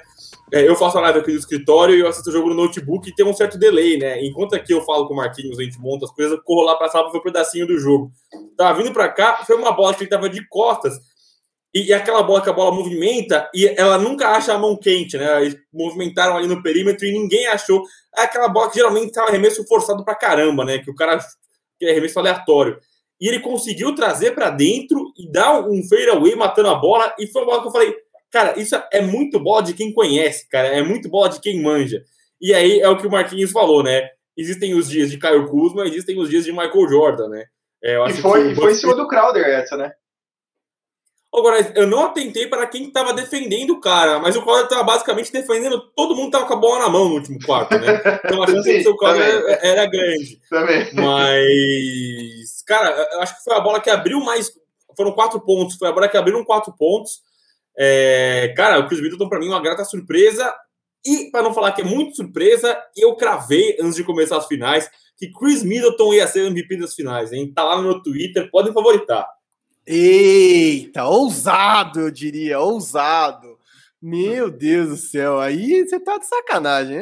É, eu faço a live aqui no escritório e eu assisto o jogo no notebook e tem um certo delay, né? Enquanto aqui eu falo com o Marquinhos, a gente monta as coisas, eu corro lá pra sala pra ver um pedacinho do jogo. Tava vindo pra cá, foi uma bola que ele tava de costas, e, e aquela bola que a bola movimenta e ela nunca acha a mão quente, né? Eles movimentaram ali no perímetro e ninguém achou. É aquela bola que geralmente tá um arremesso forçado pra caramba, né? Que o cara. que é arremesso aleatório e ele conseguiu trazer para dentro e dar um fadeaway matando a bola. E foi uma bola que eu falei, cara, isso é muito bola de quem conhece, cara, é muito bola de quem manja. E aí é o que o Marquinhos falou, né? Existem os dias de Caio Kuzma, existem os dias de Michael Jordan, né? É, e foi, foi em cima do Crowder essa, né? Agora, eu não atentei para quem estava defendendo o cara, mas o Crowder estava basicamente defendendo, todo mundo estava com a bola na mão no último quarto, né? Então a chance de ser o Crowder era grande. Também. Mas, cara, eu acho que foi a bola que abriu mais. Foram quatro pontos, foi a bola que abriu quatro pontos. É, cara, o Chris Middleton, para mim, uma grata surpresa. E, para não falar que é muito surpresa, eu cravei antes de começar as finais que Chris Middleton ia ser o MVP das finais, hein? Tá lá no meu Twitter, podem favoritar. Eita, ousado, eu diria, ousado. Meu Deus do céu, aí você tá de sacanagem,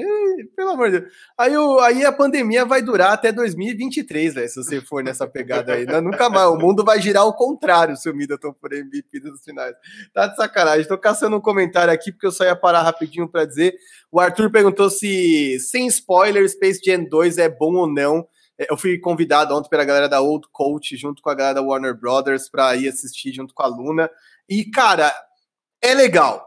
pelo amor de Deus. Aí, o, aí a pandemia vai durar até 2023, velho, se você for nessa pegada aí. Não, nunca mais, o mundo vai girar ao contrário se o Middleton for MVP dos finais. Tá de sacanagem. Tô caçando um comentário aqui porque eu só ia parar rapidinho para dizer. O Arthur perguntou se, sem spoiler, Space Jam 2 é bom ou não. É, eu fui convidado ontem pela galera da Old Coach, junto com a galera da Warner Brothers, para ir assistir junto com a Luna. E, cara, é legal.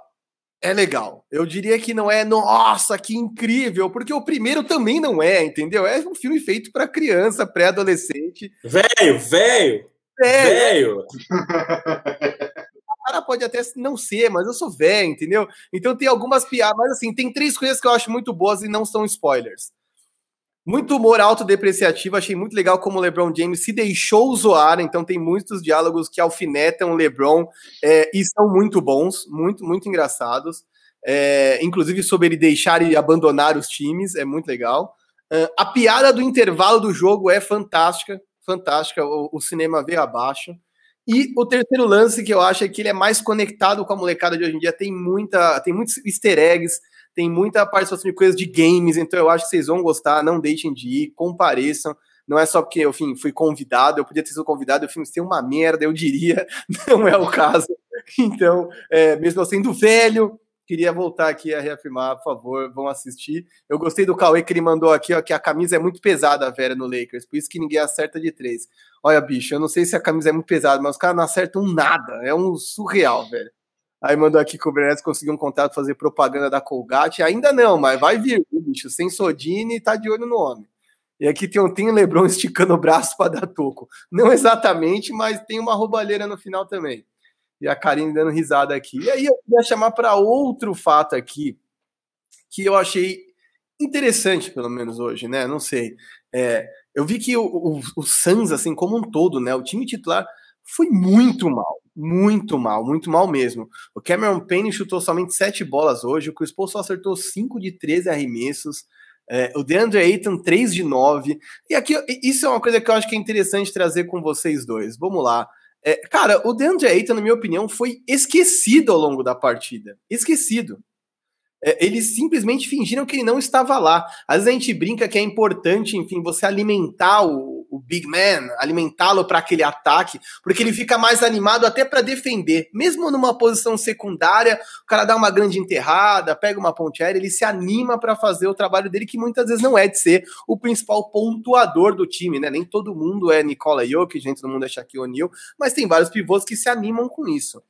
É legal. Eu diria que não é, nossa, que incrível, porque o primeiro também não é, entendeu? É um filme feito para criança, pré-adolescente. Velho, velho. Velho. O cara pode até não ser, mas eu sou velho, entendeu? Então tem algumas piadas, mas assim, tem três coisas que eu acho muito boas e não são spoilers. Muito humor autodepreciativo, achei muito legal como o LeBron James se deixou zoar, então tem muitos diálogos que alfinetam o LeBron é, e são muito bons, muito, muito engraçados. É, inclusive sobre ele deixar e abandonar os times, é muito legal. Uh, a piada do intervalo do jogo é fantástica, fantástica, o, o, cinema veio abaixo. E o terceiro lance que eu acho é que ele é mais conectado com a molecada de hoje em dia, tem muita, tem muitos easter eggs, tem muita participação de coisas de games, então eu acho que vocês vão gostar, não deixem de ir, compareçam. Não é só porque, enfim, fui convidado, eu podia ter sido convidado, filme tem uma merda, eu diria, não é o caso. Então, é, mesmo eu sendo velho, queria voltar aqui a reafirmar, por favor, vão assistir. Eu gostei do Cauê que ele mandou aqui, ó, que a camisa é muito pesada, Vera, no Lakers, por isso que ninguém acerta de três. Olha, bicho, eu não sei se a camisa é muito pesada, mas os caras não acertam nada, é um surreal, velho. Aí mandou aqui que o Bernetti conseguiu um contato fazer propaganda da Colgate. Ainda não, mas vai vir, bicho. Sem Sodine, tá de olho no homem. E aqui tem tem Lebron esticando o braço para dar toco. Não exatamente, mas tem uma roubalheira no final também. E a Karine dando risada aqui. E aí eu queria chamar para outro fato aqui, que eu achei interessante, pelo menos hoje, né? Não sei. É, eu vi que o, o, o assim, como um todo, né? O time titular foi muito mal. Muito mal, muito mal mesmo. O Cameron Payne chutou somente sete bolas hoje, o Chris Paul só acertou 5 de 13 arremessos. É, o DeAndre Ayton, 3 de 9. E aqui, isso é uma coisa que eu acho que é interessante trazer com vocês dois. Vamos lá. É, cara, o DeAndre Ayton, na minha opinião, foi esquecido ao longo da partida. Esquecido. É, eles simplesmente fingiram que ele não estava lá. Às vezes a gente brinca que é importante, enfim, você alimentar o, o big man, alimentá-lo para aquele ataque, porque ele fica mais animado até para defender. Mesmo numa posição secundária, o cara dá uma grande enterrada, pega uma ponte aérea, ele se anima para fazer o trabalho dele, que muitas vezes não é de ser o principal pontuador do time, né? Nem todo mundo é Nicola Jokic, gente, todo mundo é Shaquille O'Neal, mas tem vários pivôs que se animam com isso.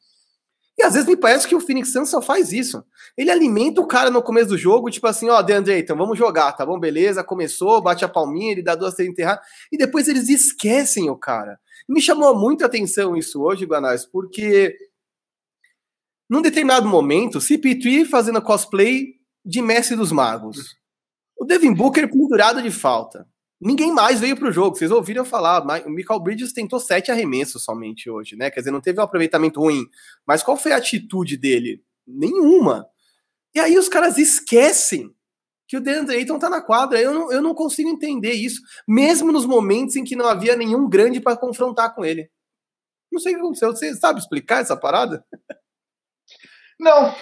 E às vezes me parece que o Phoenix Suns só faz isso. Ele alimenta o cara no começo do jogo, tipo assim, ó, DeAndre, então vamos jogar, tá bom? Beleza, começou, bate a palminha, ele dá duas três enterrar, e depois eles esquecem o cara. Me chamou muito a atenção isso hoje, Guanais, porque num determinado momento, CP3 fazendo cosplay de Mestre dos Magos. O Devin Booker pendurado de falta. Ninguém mais veio para o jogo. Vocês ouviram falar, o Michael Bridges tentou sete arremessos somente hoje, né? Quer dizer, não teve um aproveitamento ruim. Mas qual foi a atitude dele? Nenhuma. E aí os caras esquecem que o DeAndre Ayton tá na quadra. Eu não, eu não consigo entender isso, mesmo nos momentos em que não havia nenhum grande para confrontar com ele. Não sei o que aconteceu. Você sabe explicar essa parada? Não.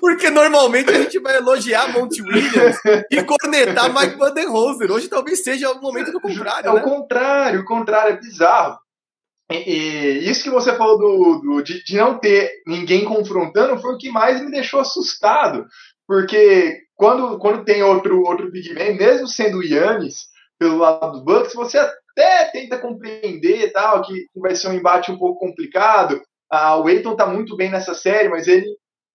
Porque normalmente a gente vai elogiar Monte Williams e cornetar Mike Vandenhoser. Hoje talvez seja o momento do contrário. É né? o contrário, o contrário é bizarro. E, e isso que você falou do, do de, de, não ter ninguém confrontando foi o que mais me deixou assustado. Porque quando, quando tem outro, outro Big Man, mesmo sendo o Yannis, pelo lado do Bucks, você até tenta compreender tal, que vai ser um embate um pouco complicado. Ah, o Eiton tá muito bem nessa série, mas ele,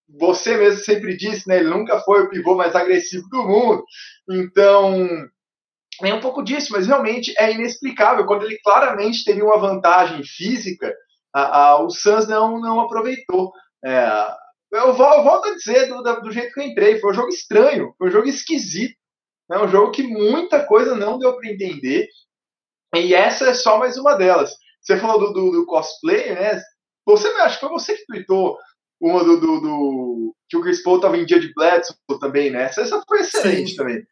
você mesmo sempre disse, né? Ele nunca foi o pivô mais agressivo do mundo. Então, é um pouco disso, mas realmente é inexplicável. Quando ele claramente teria uma vantagem física, a, a, o Suns não, não aproveitou. É, eu, eu, volto a dizer do, do, jeito que eu entrei, foi um jogo estranho, foi um jogo esquisito. É um jogo que muita coisa não deu para entender. E essa é só mais uma delas. Você falou do, do, do cosplay, né? Você acho que foi você que tweetou uma do, do, do, que o Chris Paul tava em dia de Bledsoe também, né? Essa, essa foi excelente Sim. também.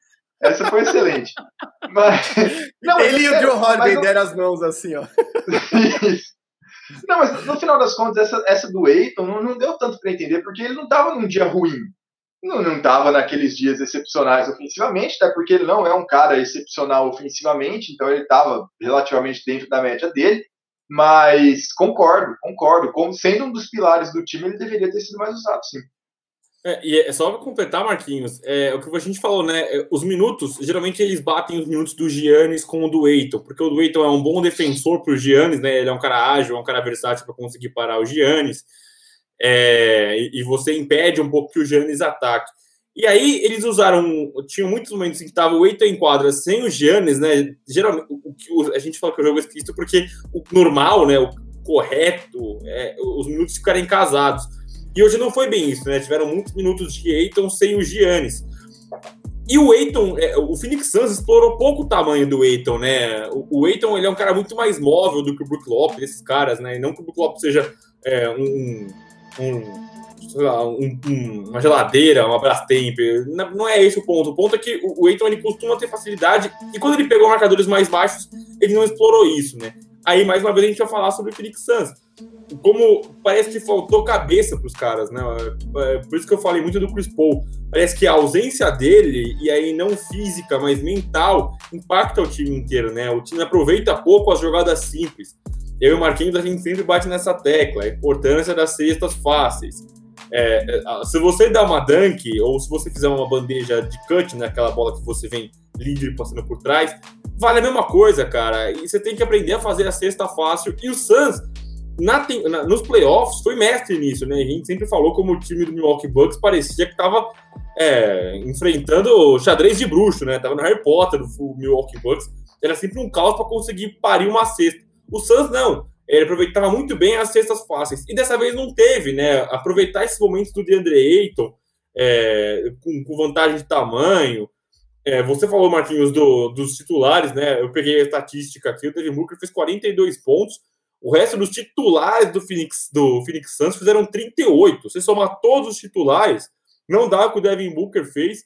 Essa foi excelente. mas, não, Ele e o Joe Holiday deram as mãos assim, ó. Isso. Não, mas no final das contas, essa, essa do Eiton não, não deu tanto para entender, porque ele não tava num dia ruim não estava naqueles dias excepcionais ofensivamente, até porque ele não é um cara excepcional ofensivamente, então ele estava relativamente dentro da média dele. Mas concordo, concordo. Como sendo um dos pilares do time, ele deveria ter sido mais usado, sim. É, e é só para completar, Marquinhos, é, o que a gente falou, né? É, os minutos, geralmente eles batem os minutos do Giannis com o do Eiton, porque o do Eiton é um bom defensor para o Giannis, né? Ele é um cara ágil, é um cara versátil para conseguir parar o Giannis é, e, você impede um pouco que o Giannis ataque. E aí eles usaram, tinham muitos momentos em que estava o Eito em quadra sem o Giannis, né? Geralmente, o, o, a gente fala que o jogo é escrito porque o normal, né? O correto, é, os minutos ficarem casados. E hoje não foi bem isso, né? Tiveram muitos minutos de Eiton sem o Giannis. E o Eiton, é, o Phoenix Suns explorou pouco o tamanho do Eiton, né? O, o Eiton, ele é um cara muito mais móvel do que o Brook Lopes, esses caras, né? E não que o Brook Lopes seja é, um um, um, um, uma geladeira, uma Brastemp. Não é esse o ponto. O ponto é que o Eiton ele costuma ter facilidade e quando ele pegou marcadores mais baixos, ele não explorou isso, né? aí mais uma vez a gente vai falar sobre o Phoenix Suns. Como parece que faltou cabeça para os caras, né? É, por isso que eu falei muito do Chris Paul. Parece que a ausência dele, e aí não física, mas mental, impacta o time inteiro, né? O time aproveita pouco as jogadas simples. Eu e o Marquinhos, a gente sempre bate nessa tecla, a importância das cestas fáceis. É, é se você dá uma dunk, ou se você fizer uma bandeja de cut naquela bola que você vem livre passando por trás, vale a mesma coisa, cara. E você tem que aprender a fazer a cesta fácil. E o Suns, na, na, nos playoffs, foi mestre nisso, né? A gente sempre falou como o time do Milwaukee Bucks parecia que estava é, enfrentando o xadrez de bruxo, né? Tava no Harry Potter, o Milwaukee Bucks. Era sempre um caos para conseguir parir uma cesta. O Suns não. Ele aproveitava muito bem as cestas fáceis. E dessa vez não teve, né? Aproveitar esses momentos do DeAndre Ayton, é, com, com vantagem de tamanho, é, você falou, Marquinhos, do, dos titulares, né? Eu peguei a estatística aqui. O Devin Booker fez 42 pontos. O resto dos titulares do Phoenix, do Phoenix Suns fizeram 38. Você somar todos os titulares, não dá o que o Devin Booker fez.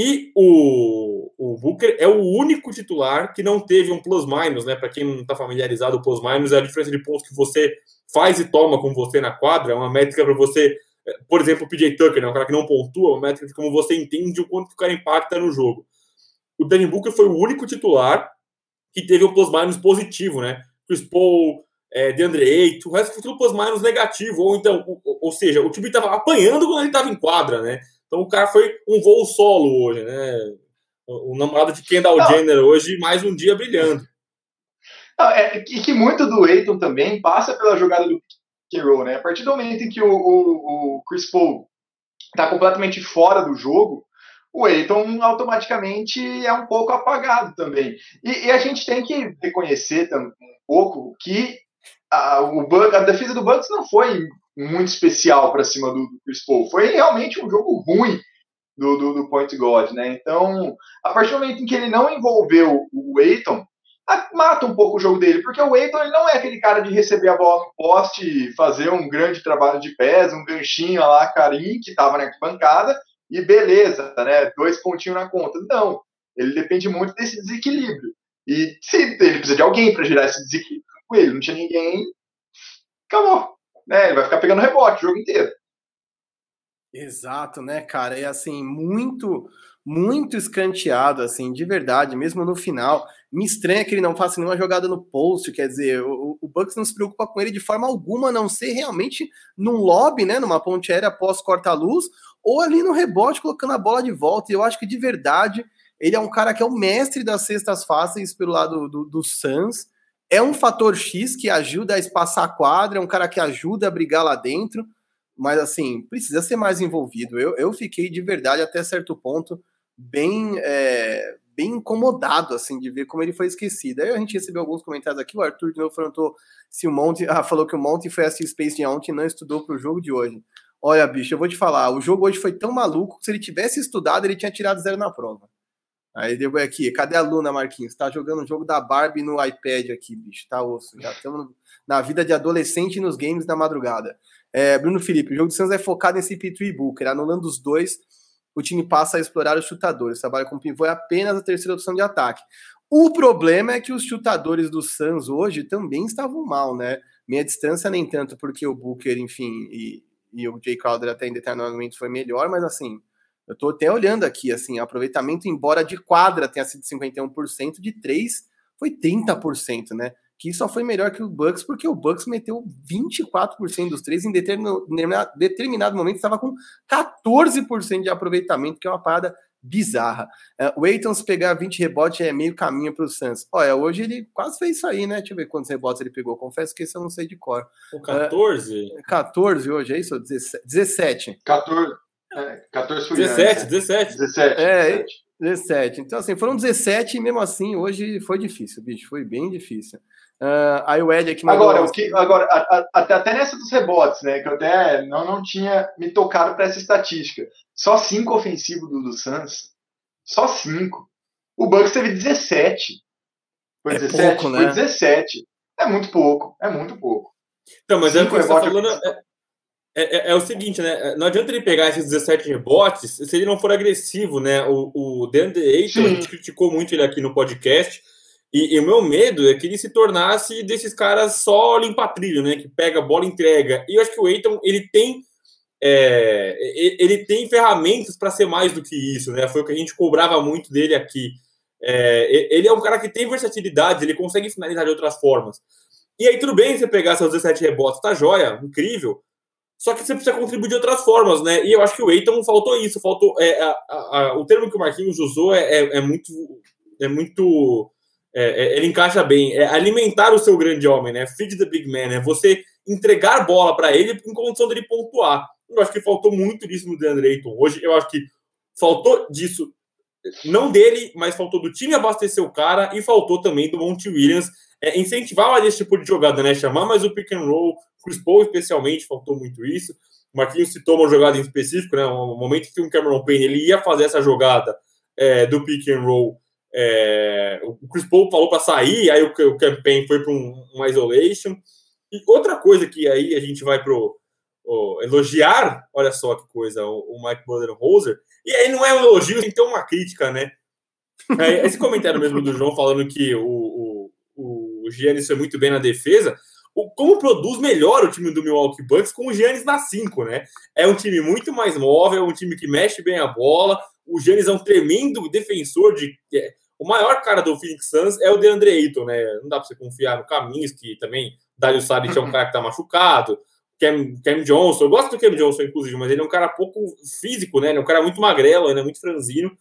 E o, o Booker é o único titular que não teve um plus-minus, né? Para quem não está familiarizado, o plus-minus é a diferença de pontos que você faz e toma com você na quadra. É uma métrica para você por exemplo, o PJ Tucker, né, um cara que não pontua, uma métrica de como você entende o quanto que o cara impacta no jogo. O Devin Booker foi o único titular que teve um plus-minus positivo, né? Chris Paul, é, DeAndre Ayton, o resto foi tudo plus-minus negativo, ou então, ou, ou seja, o time estava apanhando quando ele estava em quadra, né? Então o cara foi um voo solo hoje, né? O, namorado de Kendall não. Jenner hoje, mais um dia brilhando. Não, é, e que muito do Ayton também passa pela jogada do and roll, né? A partir do momento em que o, o, o Chris Paul está completamente fora do jogo, o Eiton automaticamente é um pouco apagado também. E, e a gente tem que reconhecer um pouco que a, o, a defesa do Bucks não foi muito especial para cima do, do, Chris Paul. Foi realmente um jogo ruim do, do, do Point God, né? Então, a partir do momento em que ele não envolveu o Eiton, mata um pouco o jogo dele, porque o Eiton ele não é aquele cara de receber a bola no poste, fazer um grande trabalho de pés, um ganchinho lá, carinho, que estava na arquibancada, e beleza, né? Dois pontinhos na conta. Não. Ele depende muito desse desequilíbrio. E se ele precisa de alguém para gerar esse desequilíbrio com ele, não tinha ninguém, acabou. Né? Ele vai ficar pegando rebote o jogo inteiro. Exato, né, cara? É assim, muito, muito escanteado, assim, de verdade, mesmo no final. Me estranha que ele não faça nenhuma jogada no post, quer dizer, o, o Bucks não se preocupa com ele de forma alguma, a não ser realmente num lobby, né, numa ponte aérea após corta-luz, ou ali no rebote colocando a bola de volta. E eu acho que de verdade ele é um cara que é o mestre das cestas fáceis pelo lado do, do Suns. É um fator X que ajuda a espaçar a quadra, é um cara que ajuda a brigar lá dentro, mas assim, precisa ser mais envolvido. Eu, eu fiquei de verdade até certo ponto bem é, bem incomodado, assim, de ver como ele foi esquecido. Aí a gente recebeu alguns comentários aqui, o Arthur de novo perguntou se o Monte, ah, falou que o Monte foi assistir Space de ontem e não estudou para o jogo de hoje. Olha, bicho, eu vou te falar, o jogo hoje foi tão maluco que se ele tivesse estudado, ele tinha tirado zero na prova. Aí deu aqui, cadê a Luna, Marquinhos? Tá jogando o jogo da Barbie no iPad aqui, bicho, tá osso. Já estamos na vida de adolescente nos games da madrugada. É, Bruno Felipe, o jogo do Santos é focado em CP3 e Booker, anulando os dois o time passa a explorar os chutadores. Trabalha com pivô é apenas a terceira opção de ataque. O problema é que os chutadores do Suns hoje também estavam mal, né? Meia distância nem tanto, porque o Booker, enfim, e, e o Jay Crowder até em determinado momento foi melhor, mas assim, eu tô até olhando aqui, assim, aproveitamento, embora de quadra tenha sido 51%, de 3 foi 30%, né? que só foi melhor que o Bucks, porque o Bucks meteu 24% dos três em determinado, determinado momento estava com 14% de aproveitamento, que é uma parada bizarra. Uh, o Aiton, se pegar 20 rebotes, é meio caminho para o Suns. Olha, hoje ele quase fez isso aí, né? Deixa eu ver quantos rebotes ele pegou. Confesso que esse eu não sei de cor. O 14? Uh, 14 hoje, é isso? 17. 14. É, 14 foi 17, 17. 17. É, 17. 17. Então, assim, foram 17 e mesmo assim, hoje foi difícil, bicho. Foi bem difícil. Uh, aí o Ed aqui mandou... Agora, o que, agora a, a, até nessa dos rebotes, né? Que eu até não, não tinha me tocado para essa estatística. Só cinco ofensivos do, do Suns. Só cinco. O Bucks teve 17. Foi é 17? Pouco, né? Foi 17. É muito pouco. É muito pouco. Então, mas é o que você tá falando. É, é, é, é, o seguinte, né? Não adianta ele pegar esses 17 rebotes se ele não for agressivo, né? O, o DeAndre Ayton, a gente criticou muito ele aqui no podcast E, e, o meu medo é que ele se tornasse desses caras só limpa-trilho, né? Que pega a bola e entrega. E eu acho que o Eiton, ele tem é, ele tem ferramentas para ser mais do que isso, né? Foi o que a gente cobrava muito dele aqui. É, ele é um cara que tem versatilidade, ele consegue finalizar de outras formas. E aí, tudo bem você pegar seus 17 rebotes, tá joia, incrível. Só que você precisa contribuir de outras formas, né? E eu acho que o Eiton faltou isso, faltou. É, a, a, o termo que o Marquinhos usou é, é, é muito. É muito. É, é, ele encaixa bem. É alimentar o seu grande homem, né? Feed the big man, é você entregar bola para ele em condição dele pontuar. Eu acho que faltou muito disso no DeAndre Ayton hoje. Eu acho que faltou disso, não dele, mas faltou do time abastecer o cara e faltou também do Monte Williams é, incentivar mais esse tipo de jogada, né? Chamar mais o pick and roll, Chris Paul especialmente, faltou muito isso. O Marquinhos citou uma jogada em específico, né? Um momento que o Cameron Payne ele ia fazer essa jogada é, do pick and roll. É, o Chris Paul falou para sair, aí o, o campaign foi para um, isolation. E outra coisa que aí a gente vai pro oh, elogiar, olha só que coisa, o, o Mike Budenholzer, e aí não é um elogio, tem uma crítica, né? É, esse comentário mesmo do João falando que o, o, o Giannis foi muito bem na defesa, o, como produz melhor o time do Milwaukee Bucks com o Giannis na 5, né? É um time muito mais móvel, um time que mexe bem a bola, o Giannis é um tremendo defensor de... É, o maior cara do Phoenix Suns é o DeAndre Ayton, né? Não dá para você confiar no Caminhos, que também Dario Saric é um cara que tá machucado. Cam, Cam Johnson, eu gosto do Cam Johnson, inclusive, mas ele é um cara pouco físico, né? Ele é um cara muito magrelo, ele é muito franzino.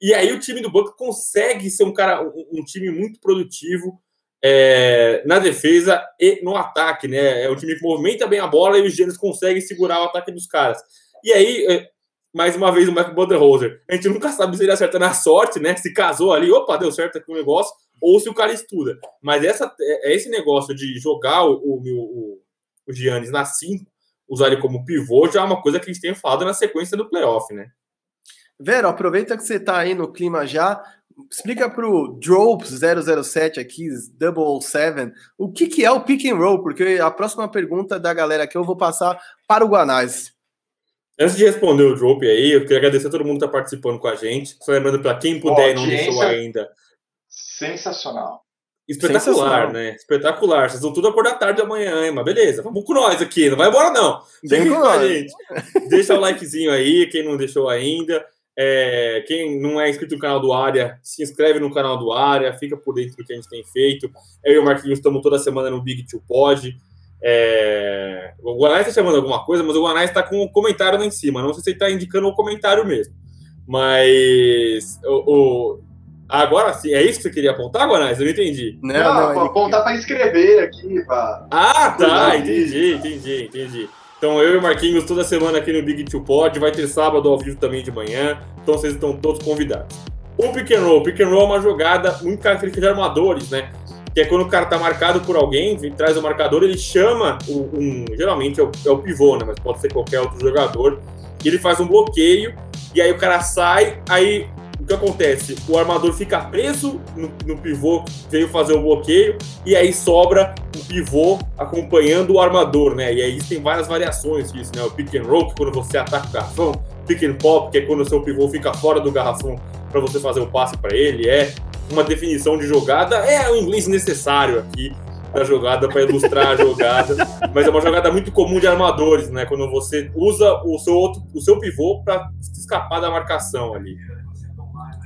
E aí o time do Bucks consegue ser um cara, um, um time muito produtivo é, na defesa e no ataque, né? É um time que movimenta bem a bola e os Giants conseguem segurar o ataque dos caras. E aí, é, mais uma vez, o Michael Budenholzer. A gente nunca sabe se ele acerta na sorte, né? Se casou ali, opa, deu certo aqui o negócio, ou se o cara estuda. Mas essa, é, é esse negócio de jogar o, o, o o Giannis na 5, usar ele como pivô, já é uma coisa que a gente tem falado na sequência do playoff, né? Vero, aproveita que você está aí no clima já, explica para o Dropes007 aqui, Double Seven, o que, que é o pick and roll, porque a próxima pergunta da galera aqui eu vou passar para o Guanais. Antes de responder o Drop aí, eu queria agradecer a todo mundo que está participando com a gente. Só lembrando para quem puder e não deixou ainda. Sensacional. Espetacular, né? Espetacular. Vocês vão tudo acordar tarde amanhã, hein? Mas beleza, vamos com nós aqui. Não vai embora, não. Vem com a gente. Deixa o likezinho aí, quem não deixou ainda. É, quem não é inscrito no canal do Área, se inscreve no canal do Área, fica por dentro do que a gente tem feito. Eu e o Marquinhos estamos toda semana no Big Two Pod. É, o Guanais está chamando alguma coisa, mas o Guanais está com um comentário lá em cima. Não sei se ele está indicando o um comentário mesmo. Mas o, o Agora sim, é isso que você queria apontar, Guanais? Eu não entendi. Não, não, não apontar para escrever aqui. Pra... Ah, tá, entendi, entendi, entendi. Então eu e o Marquinhos toda semana aqui no Big Two Pod, vai ter sábado ao vivo também de manhã, então vocês estão todos convidados. O pick and roll, pick and roll é uma jogada muito característica de armadores, né? Que é quando o cara tá marcado por alguém, traz o marcador, ele chama um geralmente é o, é o, pivô, né? Mas pode ser qualquer outro jogador. E ele faz um bloqueio, e aí o cara sai, aí que acontece? O armador fica preso no, no pivô, veio fazer o bloqueio, e aí sobra o pivô acompanhando o armador, né? E aí tem várias variações disso, né? O pick and roll, que é quando você ataca o garrafão, pick and pop, que é quando o seu pivô fica fora do garrafão para você fazer o passe para ele, é uma definição de jogada, é o inglês necessário aqui da jogada para ilustrar a jogada, mas é uma jogada muito comum de armadores, né? Quando você usa o seu outro, o seu pivô para escapar da marcação ali.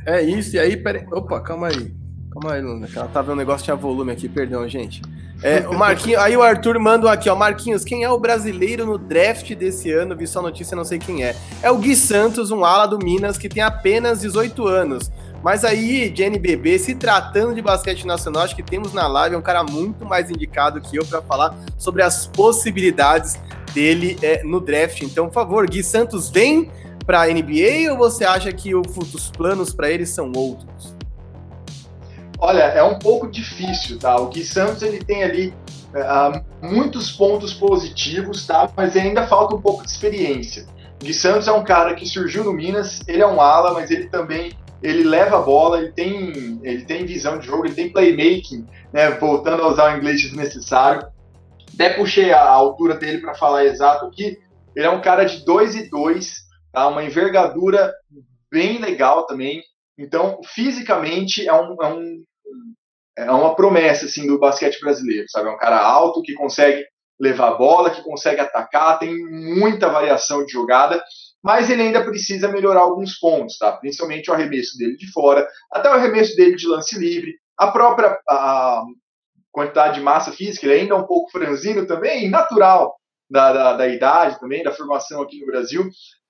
É isso, e aí, peraí. Opa, calma aí. Calma aí, Luna, ela tá vendo um negócio tinha volume aqui, perdão, gente. É, o Marquinhos, aí o Arthur manda aqui, ó. Marquinhos, quem é o brasileiro no draft desse ano? Vi só notícia, não sei quem é. É o Gui Santos, um ala do Minas, que tem apenas 18 anos. Mas aí, de NBB, se tratando de basquete nacional, acho que temos na live um cara muito mais indicado que eu para falar sobre as possibilidades dele é, no draft. Então, por favor, Gui Santos, vem para a NBA ou você acha que os planos para eles são outros? Olha, é um pouco difícil, tá? O Gui Santos ele tem ali uh, muitos pontos positivos, tá? Mas ainda falta um pouco de experiência. O Gui Santos é um cara que surgiu no Minas, ele é um ala, mas ele também ele leva a bola, ele tem, ele tem visão de jogo, ele tem playmaking, né? Voltando a usar o inglês desnecessário. Até puxei a altura dele para falar exato aqui. Ele é um cara de 2 e 2, tá? uma envergadura bem legal também. Então, fisicamente, é um, é um, é uma promessa assim do basquete brasileiro, sabe? É um cara alto que consegue levar a bola, que consegue atacar, tem muita variação de jogada, mas ele ainda precisa melhorar alguns pontos, tá? Principalmente o arremesso dele de fora, até o arremesso dele de lance livre, a própria a quantidade de massa física, ele ainda é um pouco franzino também, natural da, da, da idade também, da formação aqui no Brasil,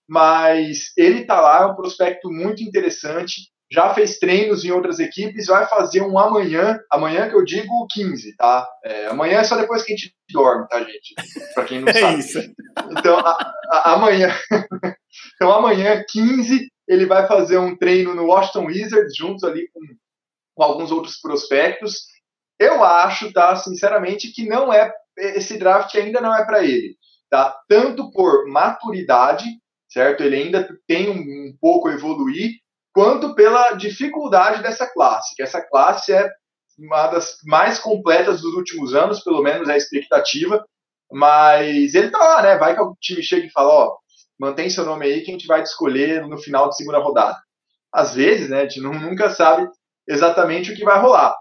mas ele tá lá, é um prospecto muito interessante, já fez treinos em outras equipes, vai fazer um amanhã, amanhã que eu digo 15, tá? É, amanhã é só depois que a gente dorme, tá, gente? Para quem não é sabe. Isso. Então, a, a, amanhã, então amanhã 15, ele vai fazer um treino no Washington Wizards, juntos ali com, com alguns outros prospectos. Eu acho, tá, sinceramente, que não é esse draft ainda não é para ele, tá? Tanto por maturidade, certo? Ele ainda tem um, um pouco a evoluir, quanto pela dificuldade dessa classe, que essa classe é uma das mais completas dos últimos anos, pelo menos é a expectativa, mas ele tá lá, né? Vai que o time chega e fala, ó, mantém seu nome aí que a gente vai te escolher no final de segunda rodada. Às vezes, né, a gente nunca sabe exatamente o que vai rolar.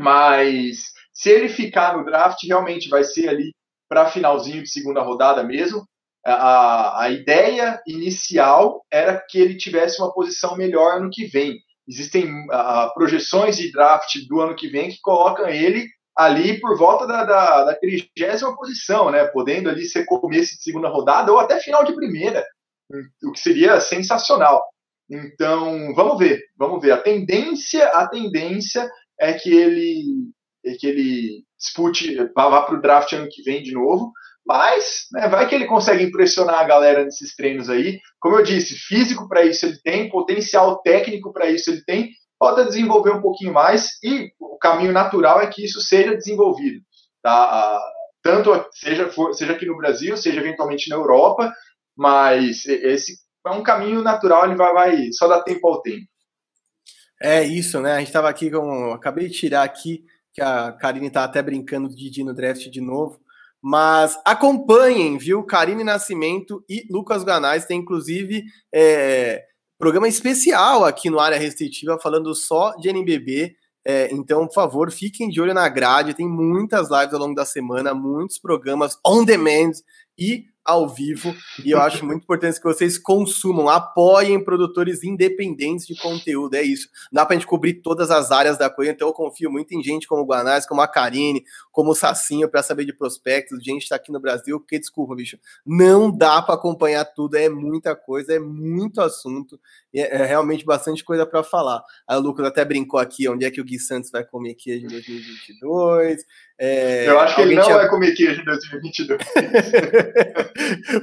Mas se ele ficar no draft, realmente vai ser ali para finalzinho de segunda rodada mesmo a, a ideia inicial era que ele tivesse uma posição melhor ano que vem. Existem uh, projeções de draft do ano que vem que colocam ele ali por volta da, da, da posição, né? Podendo ali ser começo de segunda rodada ou até final de primeira, o que seria sensacional. Então, vamos ver, vamos ver. A tendência, a tendência é que ele é que ele dispute, vá para o draft ano que vem de novo, mas né, vai que ele consegue impressionar a galera nesses treinos aí. Como eu disse, físico para isso ele tem, potencial técnico para isso ele tem. Falta desenvolver um pouquinho mais e o caminho natural é que isso seja desenvolvido. Tá? Tanto seja, seja aqui no Brasil, seja eventualmente na Europa, mas esse é um caminho natural, ele vai, vai só dá tempo ao tempo. É isso, né? A gente estava aqui com. Acabei de tirar aqui, que a Karine está até brincando de Didi no draft de novo. Mas acompanhem, viu? Karine Nascimento e Lucas Ganais tem inclusive é, programa especial aqui no Área Restritiva falando só de NBB. É, então, por favor, fiquem de olho na grade. Tem muitas lives ao longo da semana, muitos programas on demand e ao vivo. E eu acho muito importante que vocês consumam, apoiem produtores independentes de conteúdo. É isso. Não dá pra gente cobrir todas as áreas da coisa, então eu confio muito em gente como o Guanás, como a Karine, como o Sacinho, para saber de prospectos. Gente tá aqui no Brasil, porque desculpa, bicho, não dá para acompanhar tudo, é muita coisa, é muito assunto, é, é realmente bastante coisa para falar. O Lucas até brincou aqui onde é que o Gui Santos vai comer queijo em 2022. É, eu acho que ele não tinha... vai comer queijo em 2022.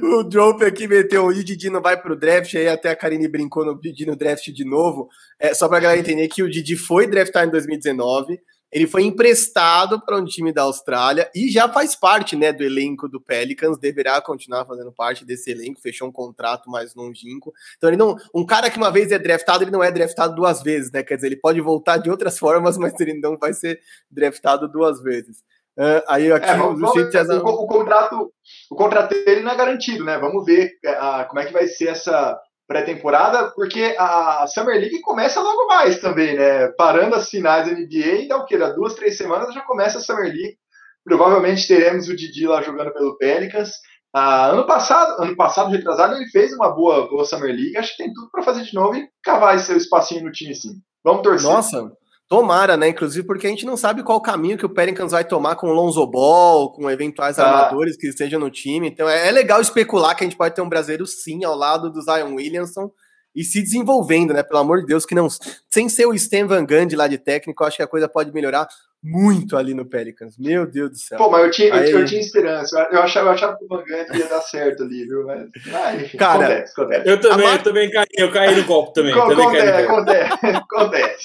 o Drop aqui meteu o Didi não vai pro draft, aí até a Karine brincou no Didi no draft de novo. É, só pra galera entender que o Didi foi draftado em 2019, ele foi emprestado para um time da Austrália e já faz parte né, do elenco do Pelicans, deverá continuar fazendo parte desse elenco, fechou um contrato mais longínquo. Então, ele não. Um cara que uma vez é draftado, ele não é draftado duas vezes, né? Quer dizer, ele pode voltar de outras formas, mas ele não vai ser draftado duas vezes. Uh, aí aqui é, vamos, vamos, o, o, contrato o contrato dele não é garantido, né? Vamos ver uh, como é que vai ser essa pré-temporada, porque a Summer League começa logo mais também, né? Parando as finais da NBA, dá o quê? Dá duas, três semanas já começa a Summer League. Provavelmente teremos o Didi lá jogando pelo Pelicans. Ah, ano passado, ano passado, retrasado, ele fez uma boa, boa Summer League. Acho que tem tudo para fazer de novo e cavar esse seu espacinho no time, sim. Vamos torcer. Nossa, Tomara, né? Inclusive porque a gente não sabe qual caminho que o Pelicans vai tomar com o Lonzo Ball, com eventuais ah. armadores que estejam no time. Então é, é, legal especular que a gente pode ter um brasileiro sim ao lado do Zion Williamson e se desenvolvendo, né? Pelo amor de Deus, que não. Sem ser o Stan Van Gundy lá de técnico, acho que a coisa pode melhorar muito ali no Pelicans. Meu Deus do céu. Pô, mas eu tinha, Aí... eu, eu, tinha esperança. Eu achava, eu achava que o Van Gundy ia dar certo ali, viu? Mas, ah, enfim, Cara, acontece, acontece. Eu também, Mar... eu também caí, eu caí no golpe também. Co também acontece, acontece,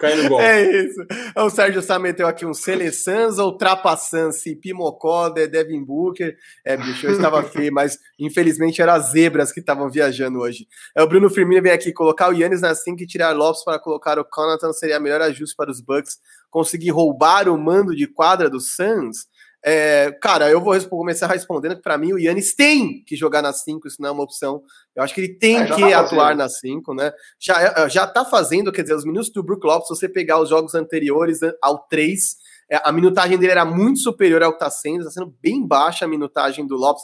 caí no golpe. É isso. O Sérgio Sá meteu aqui um Seleçans ou Trapaçansi, Pimocó, Devin Booker. É, bicho, eu estava feio, mas infelizmente eram as zebras que estavam viajando hoje. É, o Bruno Firmino vem aqui colocar o Yannis na 5 e tirar Lopes para colocar o Connaughton seria melhor ajuste para os Bucks conseguir roubar o mando de quadra do Suns, É, cara, eu vou começar respondendo que para mim o Yannis tem que jogar na 5, isso não é uma opção. Eu acho que ele tem é, que tá atuar na 5, né? Já, é, já tá fazendo, quer dizer, os minutos do Brook Lopes, se você pegar os jogos anteriores ao 3, é, a minutagem dele era muito superior ao que está sendo, está sendo bem baixa a minutagem do Lopes,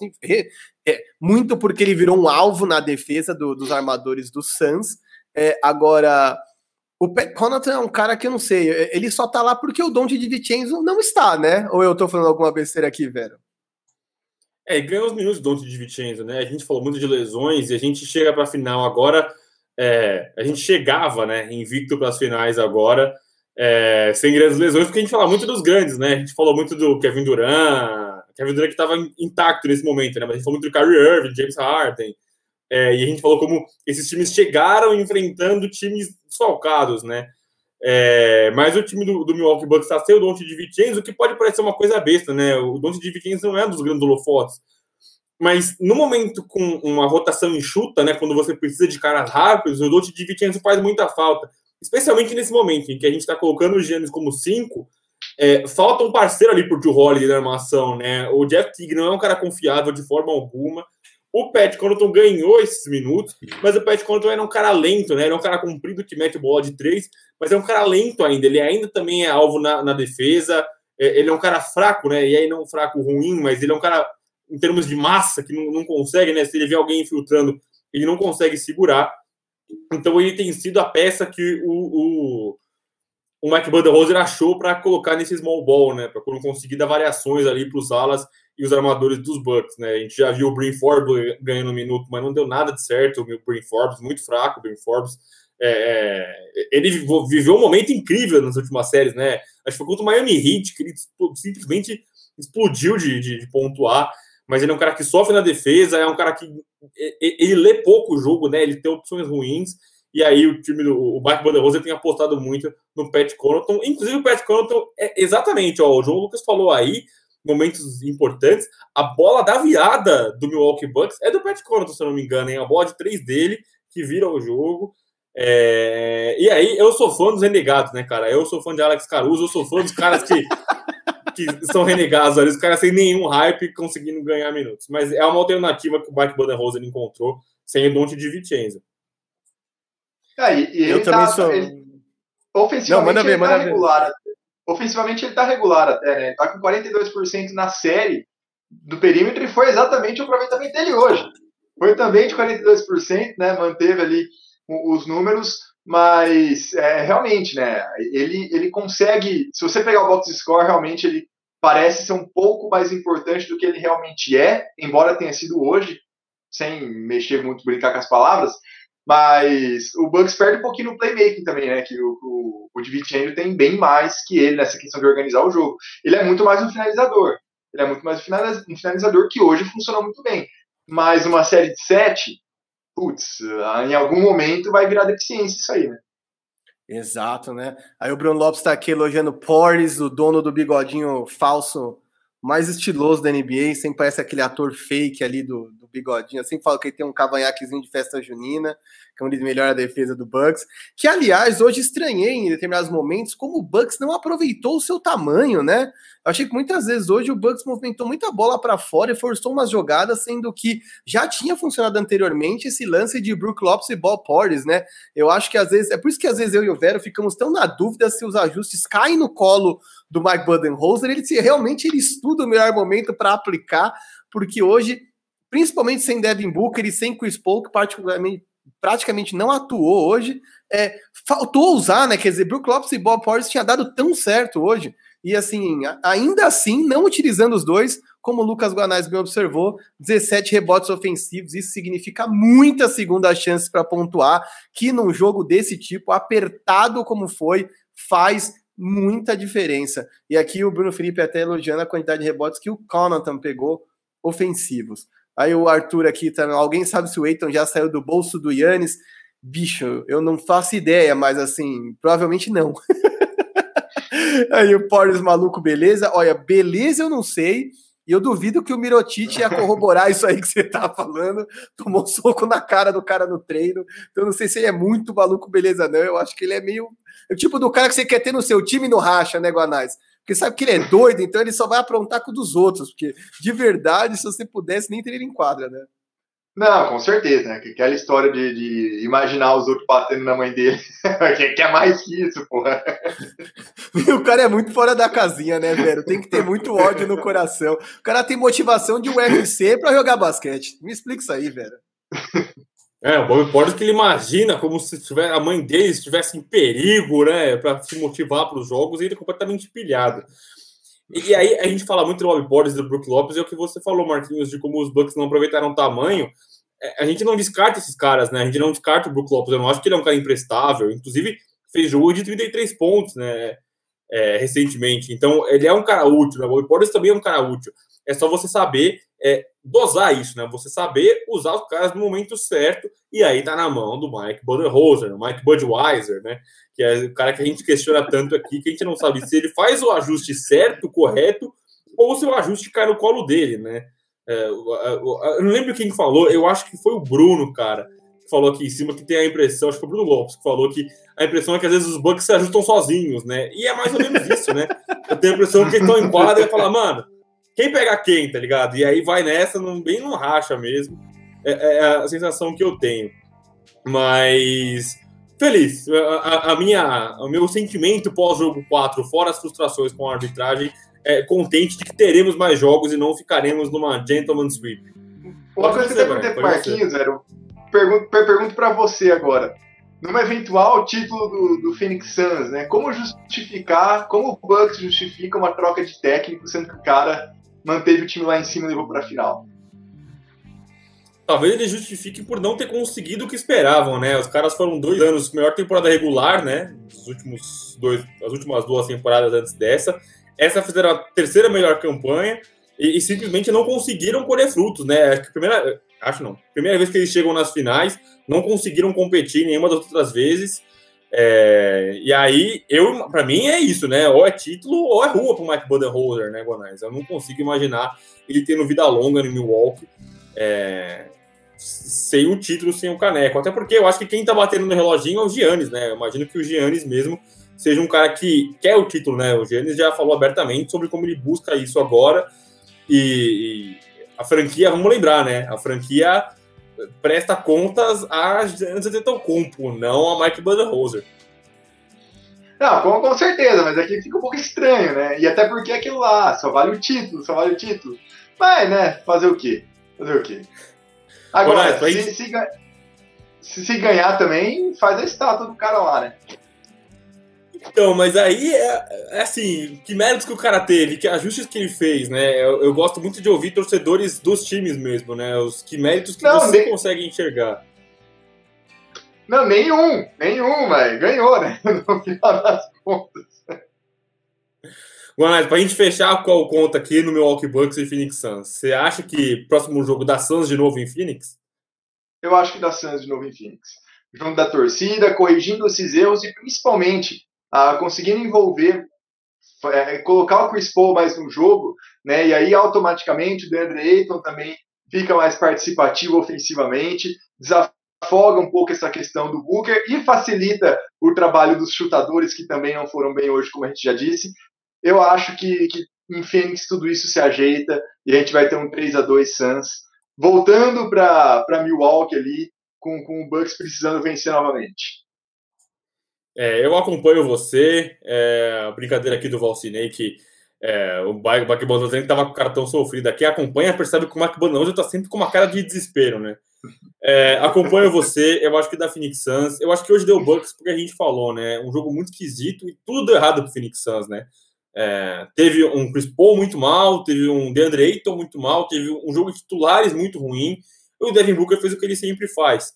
é, muito porque ele virou um alvo na defesa do, dos armadores do Suns. É, agora, o Pat Connaughton é um cara que eu não sei, ele só tá lá porque o Don de Vincenzo não está, né? Ou eu tô falando alguma besteira aqui, velho? É, ganhou os minutos do Don de Vincenzo, né? A gente falou muito de lesões e a gente chega para a final agora. É, a gente chegava, né, invicto para as finais agora, é, sem grandes lesões, porque a gente fala muito dos grandes, né? A gente falou muito do Kevin Durant, Kevin Durant que estava intacto nesse momento, né? Mas a gente falou muito do Kyrie Irving, James Harden, é, e a gente falou como esses times chegaram enfrentando times desfalcados, né? É, mas o time do, do Milwaukee Bucks está sem o Dante de Vincenzo, o que pode parecer uma coisa besta, né? O Dante de Vincenzo não é um dos grandes holofotes. Mas no momento com uma rotação enxuta, né? Quando você precisa de caras rápidos, o Dante de Vincenzo faz muita falta. Especialmente nesse momento em que a gente está colocando o Giannis como 5, é, falta um parceiro ali por Joe Holiday na armação, né? O Jeff Teague não é um cara confiável de forma alguma. O Pat Connaughton ganhou esses minutos, mas o Pat Connaughton era um cara lento, né? Ele é um cara comprido que mete bola de três, mas é um cara lento ainda. Ele ainda também é alvo na, na defesa. É, ele é um cara fraco, né? E aí não fraco ruim, mas ele é um cara, em termos de massa, que não, não consegue, né? Se ele vê alguém infiltrando, ele não consegue segurar. Então ele tem sido a peça que o, o, o Mike Budenholzer achou para colocar nesse small ball, né? Para conseguir dar variações ali para os alas e os armadores dos Bucks, né? A gente já viu o Brin Forbes ganhando um minuto, mas não deu nada de certo. O Brin Forbes, muito fraco, o Brin Forbes. É, é, ele viveu um momento incrível nas últimas séries, né? Acho que foi contra o Miami Heat, que ele simplesmente explodiu de, de, de, pontuar. Mas ele é um cara que sofre na defesa, é um cara que ele lê pouco o jogo, né? Ele tem opções ruins. E aí o time do o Mike Budenholzer tem apostado muito no Pat Connaughton. Inclusive o Pat Connaughton é exatamente, ó, o João Lucas falou aí momentos importantes. A bola da virada do Milwaukee Bucks é do Pat Connaughton, se eu não me engano, hein? A bola de três dele que vira o jogo. É... E aí, eu sou fã dos renegados, né, cara? Eu sou fã de Alex Caruso, eu sou fã dos caras que, que são renegados ali, os caras sem nenhum hype conseguindo ganhar minutos. Mas é uma alternativa que o Mike Budenholzer encontrou sem o Dante de Vicenza. É, e, e eu também tá, sou. Ele, ofensivamente, Não, ver, manda tá regular ofensivamente ele tá regular até, né? Ele tá com 42% na série do perímetro e foi exatamente o aproveitamento dele hoje. Foi também de 42%, né? Manteve ali os números, mas é, realmente, né? Ele, ele consegue. Se você pegar o box score, realmente ele parece ser um pouco mais importante do que ele realmente é, embora tenha sido hoje, sem mexer muito, brincar com as palavras. Mas o Bucks perde um pouquinho no playmaking também, né? Que o, o, o DiVincenzo tem bem mais que ele nessa questão de organizar o jogo. Ele é muito mais um finalizador. Ele é muito mais um finalizador que hoje funcionou muito bem. Mas uma série de sete, putz, em algum momento vai virar deficiência isso aí, né? Exato, né? Aí o Bruno Lopes está aqui elogiando Porres, o dono do bigodinho falso mais estiloso da NBA, sempre parece aquele ator fake ali do, do bigodinho. Assim fala que ele tem um cavanhaquezinho de festa junina, que é um ele melhora a defesa do Bucks. Que, aliás, hoje estranhei em determinados momentos como o Bucks não aproveitou o seu tamanho, né? Eu achei que muitas vezes hoje o Bucks movimentou muita bola para fora e forçou umas jogadas, sendo que já tinha funcionado anteriormente esse lance de Brook Lopes e Bob Portis, né? Eu acho que às vezes, é por isso que às vezes eu e o Vero ficamos tão na dúvida se os ajustes caem no colo do Mike Budenholzer, ele se realmente ele estuda o melhor momento para aplicar, porque hoje, principalmente sem Devin Booker e sem Chris Paul, que particularmente praticamente não atuou hoje, é, faltou usar, né? Quer dizer, Brook Lopes e Bob Portis tinha dado tão certo hoje. E assim, ainda assim, não utilizando os dois, como o Lucas Guanais bem observou, 17 rebotes ofensivos, isso significa muitas segundas chances para pontuar, que num jogo desse tipo, apertado como foi, faz muita diferença. E aqui o Bruno Felipe até elogiando a quantidade de rebotes que o Connaughton pegou ofensivos. Aí o Arthur aqui também, alguém sabe se o Eiton já saiu do bolso do Yannis? Bicho, eu não faço ideia, mas assim, provavelmente não. Aí o Porres maluco, beleza? Olha, beleza eu não sei, e eu duvido que o Mirotic ia corroborar isso aí que você tá falando. Tomou um soco na cara do cara no treino. Então não sei se ele é muito maluco, beleza, não. Eu acho que ele é meio. É o tipo do cara que você quer ter no seu time no racha, né, Guanais? Porque sabe que ele é doido, então ele só vai aprontar com o dos outros, porque de verdade, se você pudesse, nem teria ele em quadra, né? Não, com certeza, né? Aquela história de, de imaginar os outros batendo na mãe dele. que é mais que isso, porra. o cara é muito fora da casinha, né, velho? Tem que ter muito ódio no coração. O cara tem motivação de UFC para jogar basquete. Me explica isso aí, velho. É, o Bob Porter que ele imagina como se tiver, a mãe dele estivesse em perigo, né, para se motivar para os jogos e ele é completamente pilhado. E aí a gente fala muito do Bob Portis e do Brook Lopes, e é o que você falou, Marquinhos, de como os Bucks não aproveitaram o tamanho. É, a gente não descarta esses caras, né? A gente não descarta o Brook Lopes. Eu não acho que ele é um cara imprestável. Inclusive, fez jogo de 33 pontos, né? É, recentemente. Então, ele é um cara útil, né? O Bob Portis também é um cara útil. É só você saber é, dosar isso, né? Você saber usar os caras no momento certo, e aí tá na mão do Mike Budenholzer, Mike Budweiser, né? Que é o cara que a gente questiona tanto aqui, que a gente não sabe se ele faz o ajuste certo, correto, ou se o ajuste cai no colo dele, né? É, eu não lembro quem falou, eu acho que foi o Bruno, cara, que falou aqui em cima que tem a impressão, acho que foi o Bruno Lopes, que falou que a impressão é que às vezes os Bucks se ajustam sozinhos, né? E é mais ou menos isso, né? Eu tenho a impressão que eles estão em quadra e falar, mano, quem pega quem, tá ligado? E aí vai nessa, bem no racha mesmo. É, é, a sensação que eu tenho. Mas feliz. A, a, minha, o meu sentimento pós-jogo 4, fora as frustrações com a arbitragem, é contente de que teremos mais jogos e não ficaremos numa gentleman sweep. Uma coisa que perguntei pro Marquinhos, Zero, pergunto, pergunto para você agora. Numa eventual título do, do Phoenix Suns, né? Como justificar, como o Bucks justifica uma troca de técnico, sendo que o cara manteve o time lá em cima e levou para a final. Talvez ele justifique por não ter conseguido o que esperavam, né? Os caras foram dois anos, melhor temporada regular, né? Os últimos dois, as últimas duas temporadas antes dessa. Essa fizeram a terceira melhor campanha e, e simplesmente não conseguiram colher frutos, né? Acho que primeira, acho não. Primeira vez que eles chegam nas finais, não conseguiram competir nenhuma das outras vezes. É, e aí, eu, para mim é isso, né? Ou é título ou é rua pro Mike Budenholzer, né, Gonais? Eu não consigo imaginar ele tendo vida longa no Milwaukee é, sem o título, sem o caneco. Até porque eu acho que quem tá batendo no reloginho é o Giannis, né? Eu imagino que o Giannis mesmo seja um cara que quer o título, né? O Giannis já falou abertamente sobre como ele busca isso agora. E, e a franquia, vamos lembrar, né? A franquia presta contas a Antetokounmpo, não a Mike Budenholzer. Não, com, com, certeza, mas aqui fica um pouco estranho, né? E até porque aquilo lá, só vale o título, só vale o título. Mas, né, fazer o quê? Fazer o quê? Agora, Olha, se, se, se, se, ganhar também, faz a estátua do cara lá, né? Então, mas aí é, é, assim, que méritos que o cara teve, que ajustes que ele fez, né? Eu, eu, gosto muito de ouvir torcedores dos times mesmo, né? Os que méritos que não, você nem... consegue enxergar. Não, nenhum, nenhum, velho. Ganhou, né? No final das contas. Mas pra gente fechar qual conta aqui no Milwaukee Bucks e Phoenix Suns, você acha que próximo jogo dá Suns de novo em Phoenix? Eu acho que dá Suns de novo em Phoenix. Junto da torcida, corrigindo esses erros e principalmente ah, conseguindo envolver, é, colocar o Chris Paul mais no jogo, né? E aí automaticamente o DeAndre Ayton também fica mais participativo ofensivamente, desafoga um pouco essa questão do Booker e facilita o trabalho dos chutadores que também não foram bem hoje, como a gente já disse. Eu acho que, que em Phoenix tudo isso se ajeita e a gente vai ter um 3 a 2 Suns voltando para Milwaukee ali com, com o Bucks precisando vencer novamente. É, eu acompanho você, é, brincadeira aqui do Valcinei, que é, o Mike Bonanza estava com o cartão sofrido aqui, acompanha, percebe que o Mike Bonanza está sempre com uma cara de desespero, né? É, acompanho você, eu acho que da Phoenix Suns, eu acho que hoje deu Bucks porque a gente falou, né? Um jogo muito esquisito e tudo errado pro Phoenix Suns, né? É, teve um Chris Paul muito mal, teve um DeAndre Ayton muito mal, teve um jogo de titulares muito ruim. E o Devin Booker fez o que ele sempre faz.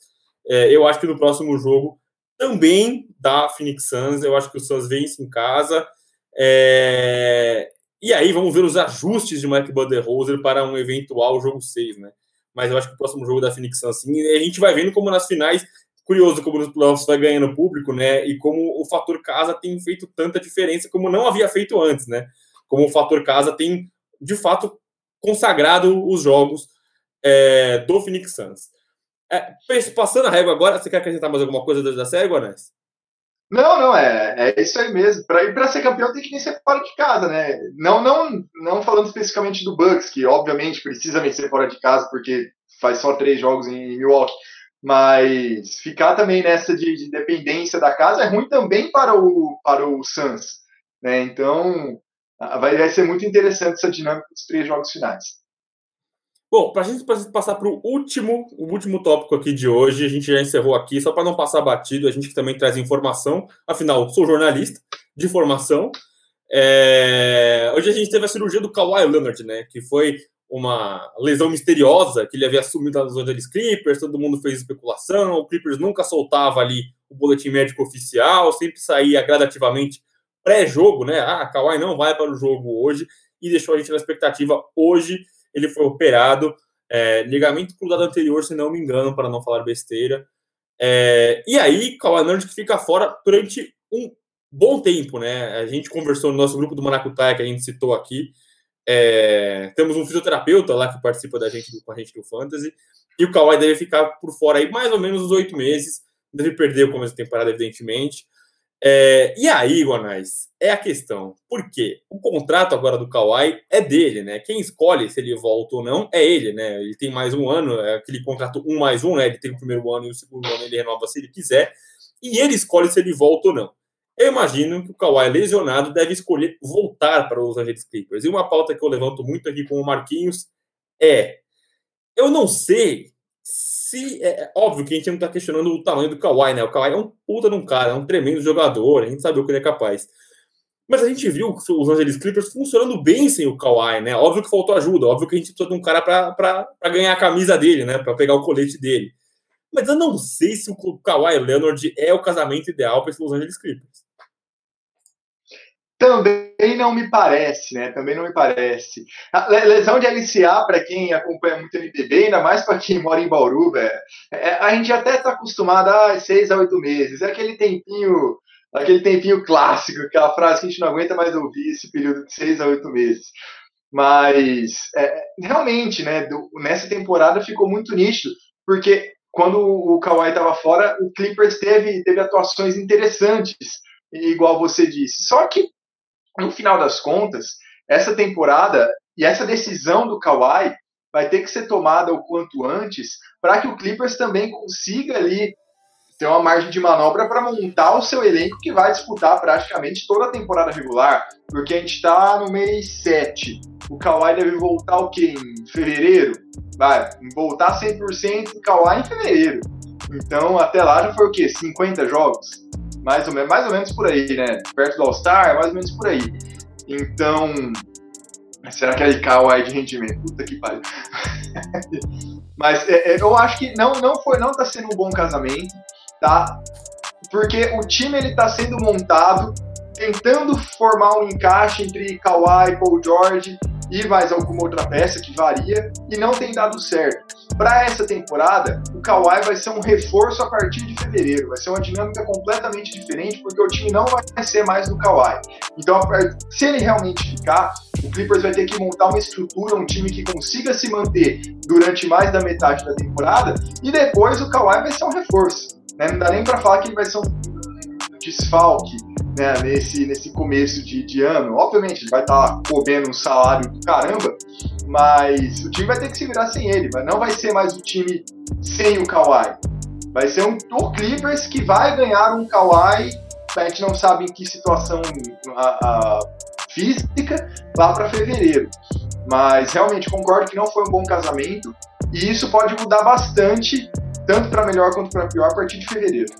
É, eu acho que no próximo jogo também da Phoenix Suns. Eu acho que o Suns vence em casa. É... E aí vamos ver os ajustes de Mike Budenholzer para um eventual jogo 6, né? Mas eu acho que o próximo jogo da Phoenix Suns, a gente vai vendo como nas finais, curioso como nos playoffs vai ganhando público, né? E como o fator casa tem feito tanta diferença como não havia feito antes, né? Como o fator casa tem, de fato, consagrado os jogos é, do Phoenix Suns. É, passando a régua agora, você quer acrescentar mais alguma coisa da série, Guanés? Não, não, é, é isso aí mesmo. Para ir para ser campeão tem que vencer fora de casa, né? Não, não, não falando especificamente do Bucks, que obviamente precisa vencer fora de casa porque faz só três jogos em Milwaukee. Mas ficar também nessa de, de dependência da casa é ruim também para o, para o Suns. Né? Então vai, vai ser muito interessante essa dinâmica dos três jogos finais. Bom, para a gente passar para o último, o último tópico aqui de hoje, a gente já encerrou aqui, só para não passar batido, a gente também traz informação, afinal, sou jornalista de formação. É... Hoje a gente teve a cirurgia do Kawhi Leonard, né? Que foi uma lesão misteriosa que ele havia assumido nas Los Angeles Clippers, todo mundo fez especulação, o Clippers nunca soltava ali o boletim médico oficial, sempre saía gradativamente pré-jogo, né? Ah, Kawhi não vai para o jogo hoje, e deixou a gente na expectativa hoje ele foi operado, é, ligamento cruzado anterior, se não me engano, para não falar besteira. É, e aí, Kawhi fica fora durante um bom tempo, né? A gente conversou no nosso grupo do Maracutaia, que a gente citou aqui. É, temos um fisioterapeuta lá que participa da gente, com a gente do Fantasy. E o Kawhi deve ficar por fora aí mais ou menos uns oito meses. Deve perder o começo da temporada, evidentemente. É, e aí, Guanais, é a questão. Por quê? O contrato agora do Kawhi é dele, né? Quem escolhe se ele volta ou não é ele, né? Ele tem mais um ano, é aquele contrato um mais um, né? Ele tem o primeiro ano e o segundo ano ele renova se ele quiser. E ele escolhe se ele volta ou não. Eu imagino que o Kawhi lesionado deve escolher voltar para os Angeles Clippers. E uma pauta que eu levanto muito aqui com o Marquinhos é: eu não sei se é, é óbvio que a gente não está questionando o tamanho do Kawhi, né? O Kawhi é um puta de um cara, é um tremendo jogador, a gente sabe o que ele é capaz. Mas a gente viu os Angeles Clippers funcionando bem sem o Kawhi, né? Óbvio que faltou ajuda, óbvio que a gente precisa de um cara para ganhar a camisa dele, né? Para pegar o colete dele. Mas eu não sei se o Kawhi Leonard é o casamento ideal para os Los Angeles Clippers. Também não me parece, né? Também não me parece. A lesão de LCA, para quem acompanha muito MPB, ainda mais para quem mora em Bauru, é, é, a gente até está acostumado a seis a oito meses. É aquele tempinho, aquele tempinho clássico, aquela frase que a gente não aguenta mais ouvir esse período de seis a oito meses. Mas é, realmente, né? Do, nessa temporada ficou muito nítido, porque quando o Kawhi estava fora, o Clippers teve, teve atuações interessantes, igual você disse. Só que no final das contas, essa temporada e essa decisão do Kawhi vai ter que ser tomada o quanto antes para que o Clippers também consiga ali ter uma margem de manobra para montar o seu elenco que vai disputar praticamente toda a temporada regular, porque a gente está no mês 7. O Kawhi deve voltar o quê? Em fevereiro? Vai, voltar 100% do Kawhi em fevereiro. Então, até lá já foi o quê? 50 jogos? Mais ou menos, mais ou menos por aí, né? Perto do All-Star, mais ou menos por aí. Então, será que é Kawhi de rendimento? Puta que pariu. Mas é, é, eu acho que não, não foi, não tá sendo um bom casamento, tá? Porque o time ele tá sendo montado tentando formar um encaixe entre Kawhi, Paul George e mais alguma outra peça que varia e não tem dado certo. Para essa temporada, o Kawhi vai ser um reforço a partir de fevereiro. Vai ser uma dinâmica completamente diferente, porque o time não vai ser mais do Kawhi. Então, se ele realmente ficar, o Clippers vai ter que montar uma estrutura, um time que consiga se manter durante mais da metade da temporada, e depois o Kawhi vai ser um reforço. Né? Não dá nem para falar que ele vai ser um desfalque né, nesse, nesse começo de, de ano. Obviamente, ele vai estar tá um salário do caramba, mas o time vai ter que se virar sem ele. Mas não vai ser mais o time sem o Kawhi. Vai ser um Clippers que vai ganhar um Kawhi. A gente não sabe em que situação a, a física lá para fevereiro. Mas realmente concordo que não foi um bom casamento e isso pode mudar bastante, tanto para melhor quanto para pior, a partir de fevereiro.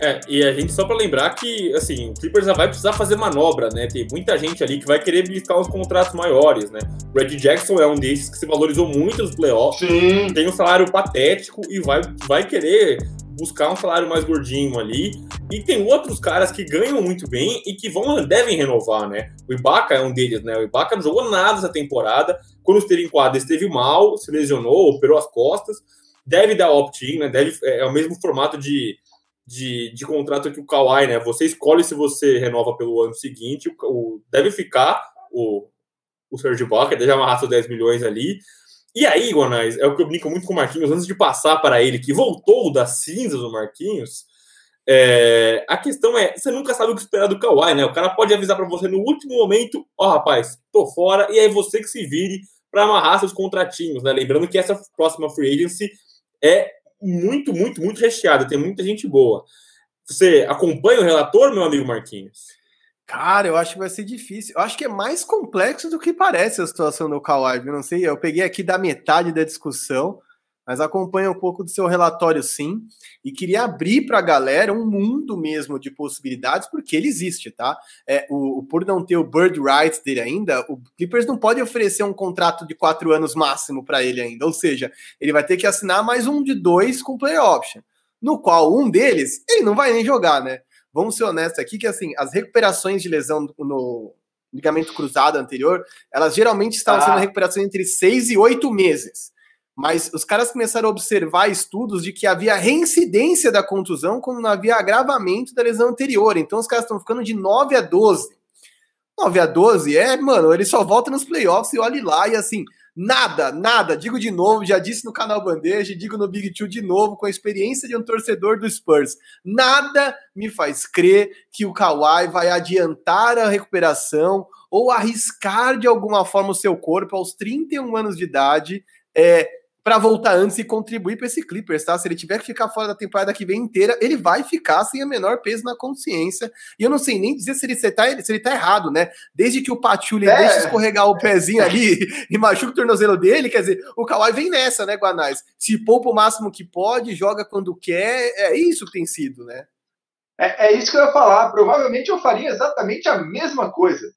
É, e a gente só para lembrar que, assim, o Clippers já vai precisar fazer manobra, né? Tem muita gente ali que vai querer buscar uns contratos maiores, né? O Red Jackson é um desses que se valorizou muito nos playoffs, Sim. tem um salário patético e vai, vai querer buscar um salário mais gordinho ali. E tem outros caras que ganham muito bem e que vão devem renovar, né? O Ibaka é um deles, né? O Ibaka não jogou nada essa temporada. Quando esteve em quadra, esteve mal, se lesionou, operou as costas. Deve dar opt-in, né? Deve, é, é o mesmo formato de de, de contrato que o Kawhi, né? Você escolhe se você renova pelo ano seguinte, o, o deve ficar o, o Serge Ibaka, deve amarrar seus 10 milhões ali. E aí, Guanais, é o que eu brinco muito com o Marquinhos, antes de passar para ele, que voltou das cinzas do Marquinhos, É, a questão é, você nunca sabe o que esperar do Kawhi, né? O cara pode avisar para você no último momento, ó, oh, rapaz, tô fora, e aí você que se vire para amarrar seus contratinhos, né? Lembrando que essa próxima free agency é muito, muito, muito recheada, tem muita gente boa. Você acompanha o relator, meu amigo Marquinhos? Cara, eu acho que vai ser difícil. Eu acho que é mais complexo do que parece a situação do Kawhi. Eu não sei, eu peguei aqui da metade da discussão mas acompanha um pouco do seu relatório sim, e queria abrir para a galera um mundo mesmo de possibilidades, porque ele existe, tá? É, o, por não ter o bird rights dele ainda, o Clippers não pode oferecer um contrato de quatro anos máximo para ele ainda, ou seja, ele vai ter que assinar mais um de dois com play option, no qual um deles ele não vai nem jogar, né? Vamos ser honestos aqui que assim, as recuperações de lesão no ligamento cruzado anterior, elas geralmente estavam ah. sendo recuperações entre seis e oito meses mas os caras começaram a observar estudos de que havia reincidência da contusão quando não havia agravamento da lesão anterior. Então os caras estão ficando de 9 a 12. 9 a 12 é, mano, ele só volta nos playoffs e olhe lá e assim, nada, nada, digo de novo, já disse no canal Bandeja, digo no Big Two de novo, com a experiência de um torcedor do Spurs, nada me faz crer que o Kawhi vai adiantar a recuperação ou arriscar de alguma forma o seu corpo aos 31 anos de idade, é, para voltar antes e contribuir para esse Clippers, tá? Se ele tiver que ficar fora da temporada que vem inteira, ele vai ficar sem o menor peso na consciência. E eu não sei nem dizer se ele, se tá, se ele tá errado, né? Desde que o Patchouli é. deixa escorregar o pezinho ali e machuca o tornozelo dele, quer dizer, o Kawhi vem nessa, né, Guanais? Se poupa o máximo que pode, joga quando quer, é isso que tem sido, né? É, é isso que eu ia falar. Provavelmente eu faria exatamente a mesma coisa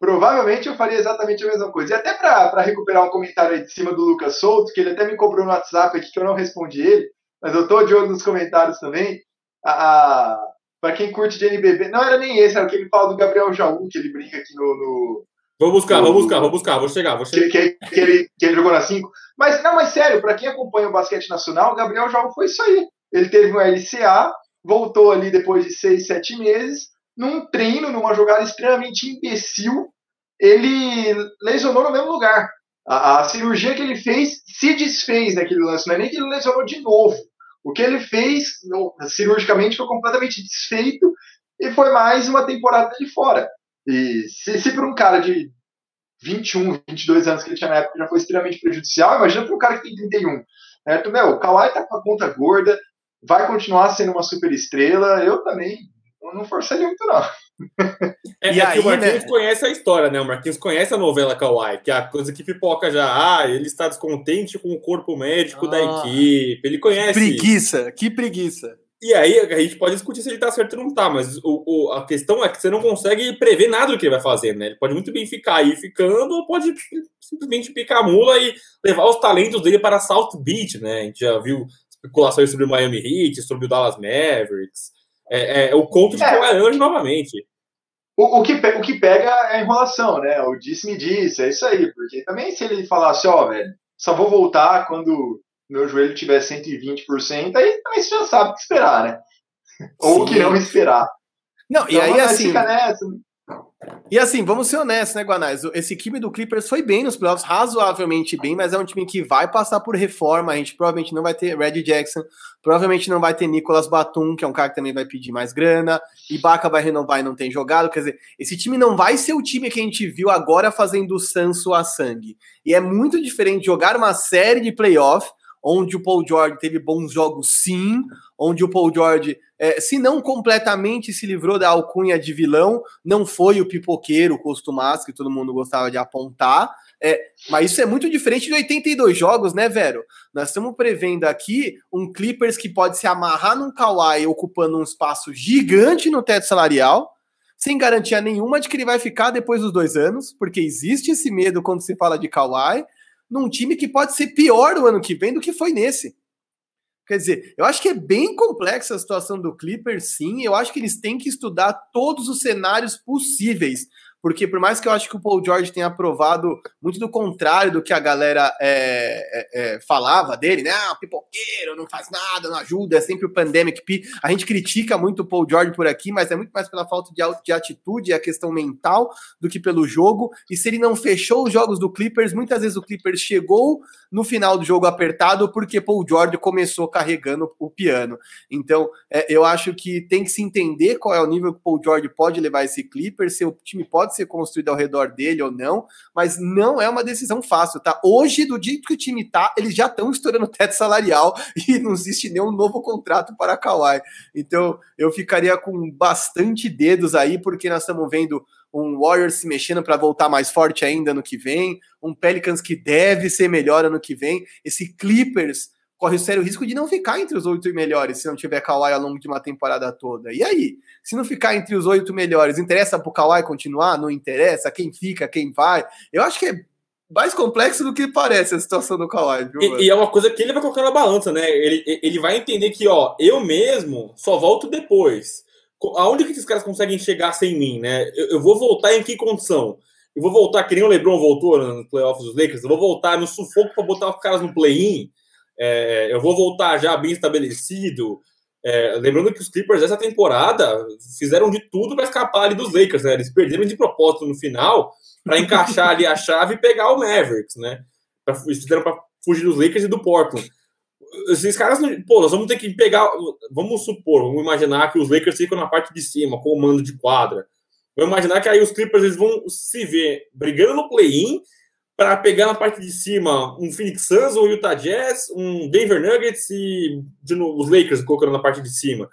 provavelmente eu faria exatamente a mesma coisa. E até para recuperar um comentário aí de cima do Lucas Souto, que ele até me cobrou no WhatsApp aqui que eu não respondi ele, mas eu tô de olho nos comentários também. A, a para quem curte de NBB, não era nem esse, era o que ele fala do Gabriel Jaú, que ele brinca aqui no. no vou buscar, no, vou buscar, vou buscar, vou chegar, vou chegar. Que, que, que, ele, que ele jogou na 5. Mas, não, mas sério, para quem acompanha o basquete nacional, o Gabriel Jaú foi isso aí. Ele teve um LCA, voltou ali depois de seis, sete meses, num treino, numa jogada extremamente imbecil, ele lesionou no mesmo lugar. A, a, cirurgia que ele fez se desfez naquele lance, não é nem que ele lesionou de novo. O que ele fez no, cirurgicamente foi completamente desfeito e foi mais uma temporada de fora. E se, se para um cara de 21, 22 anos que ele tinha na época já foi extremamente prejudicial, imagina para um cara que tem 31. Né? Meu, o Kawhi tá com a conta gorda, vai continuar sendo uma super estrela. Eu também não forçaria muito, não. É, e é aí, que o Marquinhos né? conhece a história, né? O Marquinhos conhece a novela Kawaii, que é a coisa que pipoca já. Ah, ele está descontente com o corpo médico ah, da equipe. Ele conhece. Que preguiça, que preguiça. E aí a gente pode discutir se ele tá certo ou não tá, mas o, o, a questão é que você não consegue prever nada do que ele vai fazer, né? Ele pode muito bem ficar aí ficando, ou pode simplesmente picar a mula e levar os talentos dele para South Beach, né? A gente já viu especulações sobre o Miami Heat, sobre o Dallas Mavericks. É, é o conto de é. novamente. O, o, que, o que pega é a enrolação, né? O disse-me disse, é isso aí. Porque também se ele falasse, ó, oh, velho, só vou voltar quando meu joelho tiver 120%, aí também você já sabe o que esperar, né? Ou o que não esperar. Não, então, e aí assim. Fica nessa, né? E assim, vamos ser honestos, né, Guanais? Esse time do Clippers foi bem nos playoffs, razoavelmente bem, mas é um time que vai passar por reforma. A gente provavelmente não vai ter Red Jackson, provavelmente não vai ter Nicolas Batum, que é um cara que também vai pedir mais grana. Ibaka vai renovar e não tem jogado. Quer dizer, esse time não vai ser o time que a gente viu agora fazendo Sanso a sangue. E é muito diferente jogar uma série de playoffs onde o Paul George teve bons jogos, sim, onde o Paul George, é, se não completamente se livrou da alcunha de vilão, não foi o pipoqueiro costumado que todo mundo gostava de apontar, é, mas isso é muito diferente de 82 jogos, né, Vero? Nós estamos prevendo aqui um Clippers que pode se amarrar num Kawhi ocupando um espaço gigante no teto salarial, sem garantia nenhuma de que ele vai ficar depois dos dois anos, porque existe esse medo quando se fala de Kawhi, num time que pode ser pior no ano que vem do que foi nesse. Quer dizer, eu acho que é bem complexa a situação do Clippers, sim. Eu acho que eles têm que estudar todos os cenários possíveis porque por mais que eu acho que o Paul George tenha aprovado muito do contrário do que a galera é, é, é, falava dele, né? Ah, pipoqueiro, não faz nada, não ajuda, é sempre o pandemic P. A gente critica muito o Paul George por aqui, mas é muito mais pela falta de, de atitude e a questão mental do que pelo jogo. E se ele não fechou os jogos do Clippers, muitas vezes o Clippers chegou no final do jogo apertado porque Paul George começou carregando o piano. Então, é, eu acho que tem que se entender qual é o nível que o Paul George pode levar esse Clippers, se o time pode ser construído ao redor dele ou não, mas não é uma decisão fácil, tá? Hoje, do jeito que o time tá, eles já estão estourando o teto salarial e não existe nenhum novo contrato para Kawhi. Então, eu ficaria com bastante dedos aí, porque nós estamos vendo um Warriors se mexendo para voltar mais forte ainda no que vem, um Pelicans que deve ser melhor ano que vem, esse Clippers corre o sério risco de não ficar entre os oito melhores se não tiver Kawhi ao longo de uma temporada toda. E aí? Se não ficar entre os oito melhores, interessa para o Kawhi continuar? Não interessa? Quem fica, quem vai? Eu acho que é mais complexo do que parece a situação do Kawhi. E, e, é uma coisa que ele vai colocar na balança, né? Ele, ele vai entender que, ó, eu mesmo só volto depois. Aonde que esses caras conseguem chegar sem mim, né? Eu, eu vou voltar em que condição? Eu vou voltar que nem o LeBron voltou no playoffs dos Lakers, eu vou voltar no sufoco para botar os caras no play-in é, eu vou voltar já bem estabelecido. É, lembrando que os Clippers essa temporada fizeram de tudo para escapar ali dos Lakers, né? Eles perderam de propósito no final para encaixar ali a chave e pegar o Mavericks, né? Pra, fizeram para fugir dos Lakers e do Portland. Esses caras, pô, nós vamos ter que pegar. Vamos supor, vamos imaginar que os Lakers ficam na parte de cima, com o mando de quadra. Vamos imaginar que aí os Clippers eles vão se ver brigando no play-in para pegar na parte de cima um Phoenix Suns, um Utah Jazz, um Denver Nuggets e de novo, os Lakers colocando na parte de cima.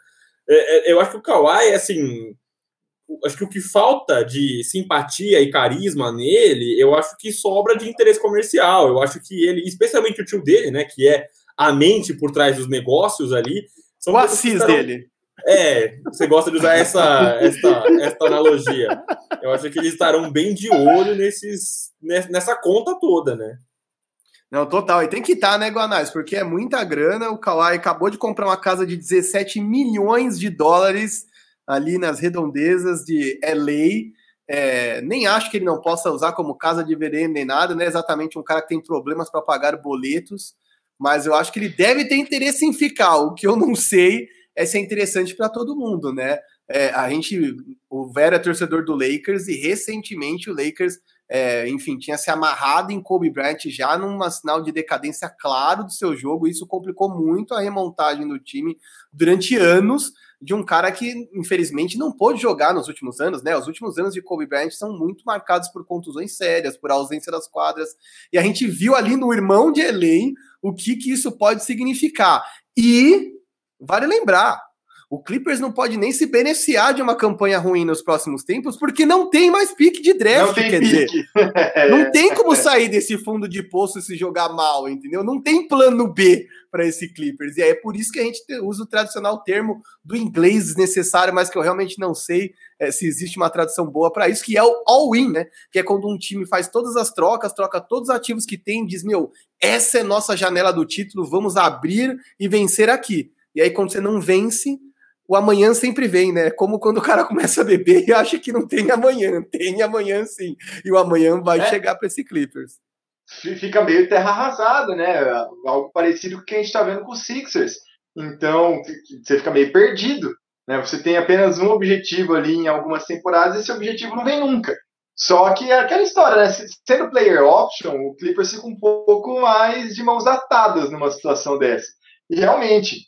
É, é, eu acho que o Kawhi, assim, acho que o que falta de simpatia e carisma nele, eu acho que sobra de interesse comercial. Eu acho que ele, especialmente o tio dele, né, que é a mente por trás dos negócios ali, são o assis dele. É, você gosta de usar essa, essa, essa analogia. Eu acho que eles estarão bem de olho nesses, nessa conta toda, né? Não, total. E tem que estar, tá, né, Guanais? Porque é muita grana. O Kawhi acabou de comprar uma casa de 17 milhões de dólares ali nas redondezas de LA. É, nem acho que ele não possa usar como casa de verão nem nada, né? Exatamente um cara que tem problemas para pagar boletos, mas eu acho que ele deve ter interesse em ficar. O que eu não sei é ser interessante para todo mundo, né? É, a gente, o Vera é torcedor do Lakers e recentemente o Lakers, é, enfim, tinha se amarrado em Kobe Bryant já num sinal de decadência claro do seu jogo. Isso complicou muito a remontagem do time durante anos de um cara que, infelizmente, não pôde jogar nos últimos anos, né? Os últimos anos de Kobe Bryant são muito marcados por contusões sérias, por ausência das quadras. E a gente viu ali no irmão de Elaine o que, que isso pode significar. E Vale lembrar, o Clippers não pode nem se beneficiar de uma campanha ruim nos próximos tempos, porque não tem mais pique de draft, quer pique. dizer. não tem como sair desse fundo de poço se jogar mal, entendeu? Não tem plano B para esse Clippers. E é por isso que a gente usa o tradicional termo do inglês desnecessário, mas que eu realmente não sei é, se existe uma tradução boa para isso, que é o all-in, né? Que é quando um time faz todas as trocas, troca todos os ativos que tem, diz: meu, essa é nossa janela do título, vamos abrir e vencer aqui. E aí, quando você não vence, o amanhã sempre vem, né? Como quando o cara começa a beber e acha que não tem amanhã. Tem amanhã sim. E o amanhã vai é. chegar para esse Clippers. Fica meio terra arrasada, né? Algo parecido com o que a gente está vendo com os Sixers. Então, você fica meio perdido. Né? Você tem apenas um objetivo ali em algumas temporadas e esse objetivo não vem nunca. Só que é aquela história, né? Sendo player option, o Clippers fica um pouco mais de mãos atadas numa situação dessa. E realmente,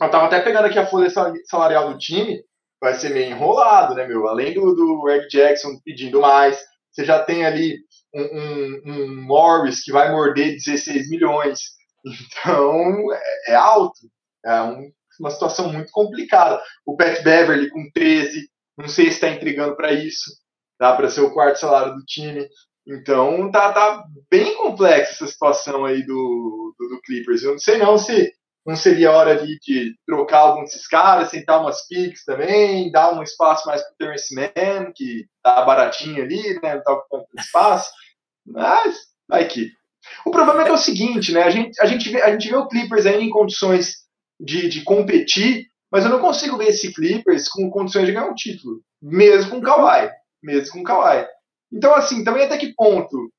eu tava até pegando aqui a folha salarial do time, vai ser meio enrolado, né, meu? Além do, do Greg Jackson pedindo mais, você já tem ali um, um, um Morris que vai morder 16 milhões. Então, é, é alto. É um, uma situação muito complicada. O Pat Beverly com 13, não sei se está entregando para isso, dá para ser o quarto salário do time. Então, tá, tá bem complexa essa situação aí do, do, do Clippers. Eu não sei não se não seria hora de, trocar alguns desses caras, sentar umas picks também, dar um espaço mais para o Terence Mann, que tá baratinho ali, né? Não tá ocupando espaço. Mas vai que. O problema é que é o seguinte, né? A gente, a gente, vê, a gente vê o Clippers ainda em condições de, de competir, mas eu não consigo ver esse Clippers com condições de ganhar um título, mesmo com o Kawhi. mesmo com o Kawhi. Então, assim, também até que ponto,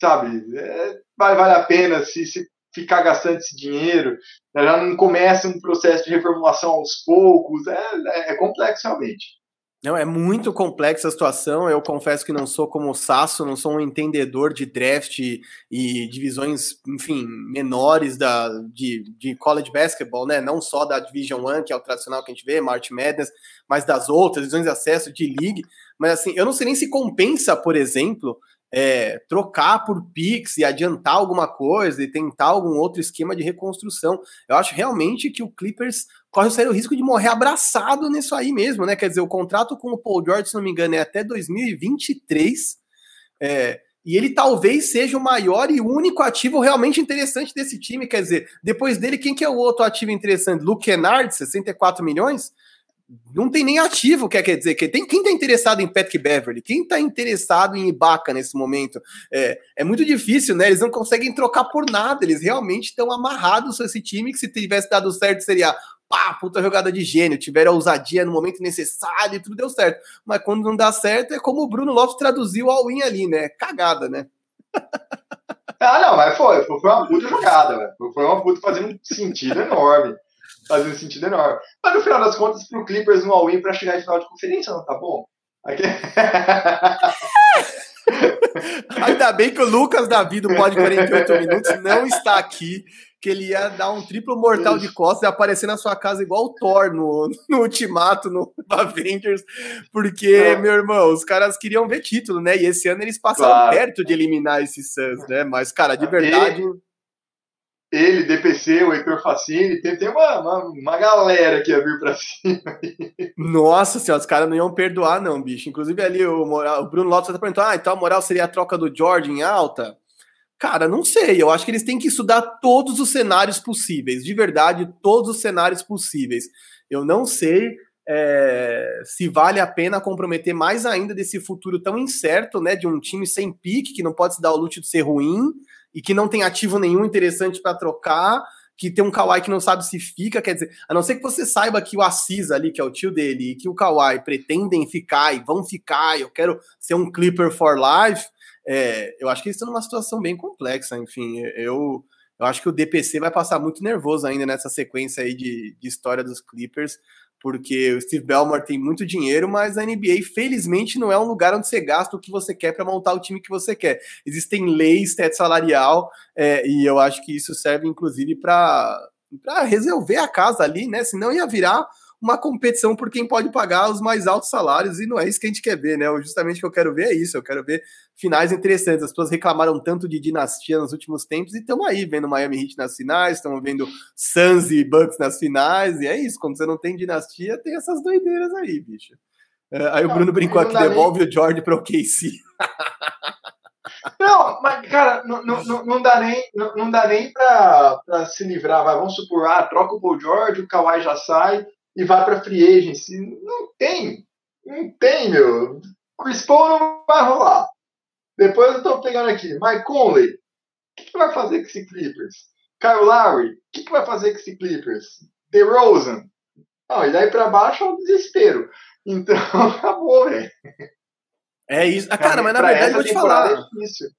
sabe, é, vale a pena se, se ficar gastando esse dinheiro, né, já não começa um processo de reformulação aos poucos, é, é, é complexo realmente. Não, é muito complexa a situação. Eu confesso que não sou como o Sasso, não sou um entendedor de draft e divisões, enfim, menores da, de, de college basketball, né? Não só da Division One, que é o tradicional que a gente vê, March Madness, mas das outras, divisões de acesso de league. Mas assim, eu não sei nem se compensa, por exemplo, é, trocar por Pix e adiantar alguma coisa e tentar algum outro esquema de reconstrução. Eu acho realmente que o Clippers corre o sério risco de morrer abraçado nisso aí mesmo, né? Quer dizer, o contrato com o Paul George, se não me engano, é até 2023. É, e ele talvez seja o maior e único ativo realmente interessante desse time. Quer dizer, depois dele, quem que é o outro ativo interessante? Luke Kennard, 64 milhões? Não tem nem ativo, quer, quer dizer, que tem, quem está interessado em Patrick Beverly? Quem está interessado em Ibaka nesse momento? É, é muito difícil, né? Eles não conseguem trocar por nada, eles realmente estão amarrados a esse time que se tivesse dado certo seria pá, puta jogada de gênio, tiveram a ousadia no momento necessário e tudo deu certo. Mas quando não dá certo, é como o Bruno Lopes traduziu o all-in ali, né? Cagada, né? ah, não, mas foi, foi uma puta jogada, velho. Foi uma puta fazendo sentido enorme fazendo sentido enorme. Mas no final das contas, pro Clippers um all-in pra chegar em final de conferência, não tá bom? Aqui... Ainda bem que o Lucas Davi do Pod 48 Minutos não está aqui, que ele ia dar um triplo mortal de costas e aparecer na sua casa igual o Thor no, no Ultimato, no Avengers, porque, é. meu irmão, os caras queriam ver título, né? E esse ano eles passaram claro. perto de eliminar esses Suns, né? Mas, cara, de verdade... E ele, DPC, o Heitor Facini, tem, tem uma, uma, uma, galera que ia vir pra cima. Nossa senhora, os caras não iam perdoar, não, bicho. Inclusive ali o, o Bruno Lopes tá perguntando: ah, então a moral seria a troca do George em alta? Cara, não sei. Eu acho que eles têm que estudar todos os cenários possíveis, de verdade, todos os cenários possíveis. Eu não sei é, se vale a pena comprometer mais ainda desse futuro tão incerto, né? De um time sem pique, que não pode se dar o luxo de ser ruim e que não tem ativo nenhum interessante para trocar, que tem um Kawhi que não sabe se fica, quer dizer, a não ser que você saiba que o Assis ali, que é o tio dele, e que o Kawhi pretendem ficar e vão ficar, eu quero ser um Clipper for life, é, eu acho que eles estão numa situação bem complexa, enfim, eu, eu acho que o DPC vai passar muito nervoso ainda nessa sequência aí de, de história dos Clippers, porque o Steve Ballmer tem muito dinheiro, mas a NBA, felizmente, não é um lugar onde você gasta o que você quer para montar o time que você quer. Existem leis, teto salarial, é, e eu acho que isso serve, inclusive, para resolver a casa ali, né? Senão ia virar uma competição por quem pode pagar os mais altos salários, e não é isso que a gente quer ver, né? Justamente o que eu quero ver é isso, eu quero ver finais interessantes. As pessoas reclamaram tanto de dinastia nos últimos tempos e estão aí vendo Miami Heat nas finais, estão vendo Suns e Bucks nas finais, e é isso, quando você não tem dinastia, tem essas doideiras aí, bicho. É, aí o Bruno brincou aqui, devolve nem... o George para o KC. Não, mas, cara, não, não, não dá nem, não, não dá nem pra, pra se livrar. Vai, vamos supor, ah, troca o Paul George, o Kawhi já sai, e vai para free agency. Não tem. Não tem, meu. Chris Paul não vai rolar. Depois eu tô pegando aqui. Mike Conley. O que, que vai fazer com esse Clippers? Kyle Lowry. O que, que vai fazer com esse Clippers? DeRozan. Não, e daí para baixo é um desespero. Então, acabou, velho. É isso. Ah, cara, mas na verdade eu vou te falar. É difícil.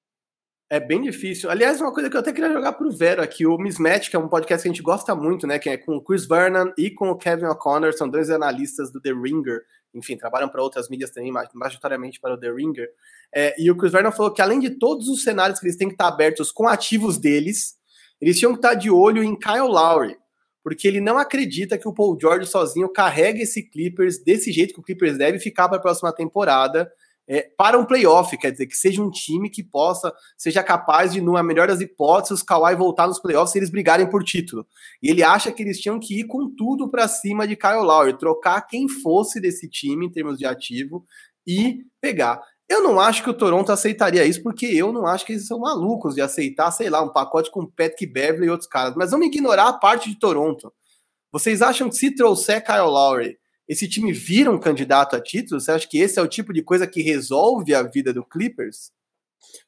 É bem difícil. Aliás, uma coisa que eu até queria jogar pro Vero aqui, o Mismatch, que é um podcast que a gente gosta muito, né? Que é com o Chris Vernon e com o Kevin O'Connor, são dois analistas do The Ringer. Enfim, trabalham para outras mídias também, majoritariamente para o The Ringer. É, e o Chris Vernon falou que além de todos os cenários que eles têm que estar abertos com ativos deles, eles tinham que estar de olho em Kyle Lowry, porque ele não acredita que o Paul George sozinho carregue esse Clippers desse jeito que o Clippers deve ficar para a próxima temporada é, para um playoff, quer dizer, que seja um time que possa, seja capaz de, numa melhor das hipóteses, o Kawhi voltar nos playoffs e eles brigarem por título. E ele acha que eles tinham que ir com tudo para cima de Kyle Lowry, trocar quem fosse desse time em termos de ativo e pegar. Eu não acho que o Toronto aceitaria isso, porque eu não acho que eles são malucos de aceitar, sei lá, um pacote com Patrick Beverly e outros caras. Mas vamos ignorar a parte de Toronto. Vocês acham que se trouxer Kyle Lowry esse time vira um candidato a título? Você acha que esse é o tipo de coisa que resolve a vida do Clippers?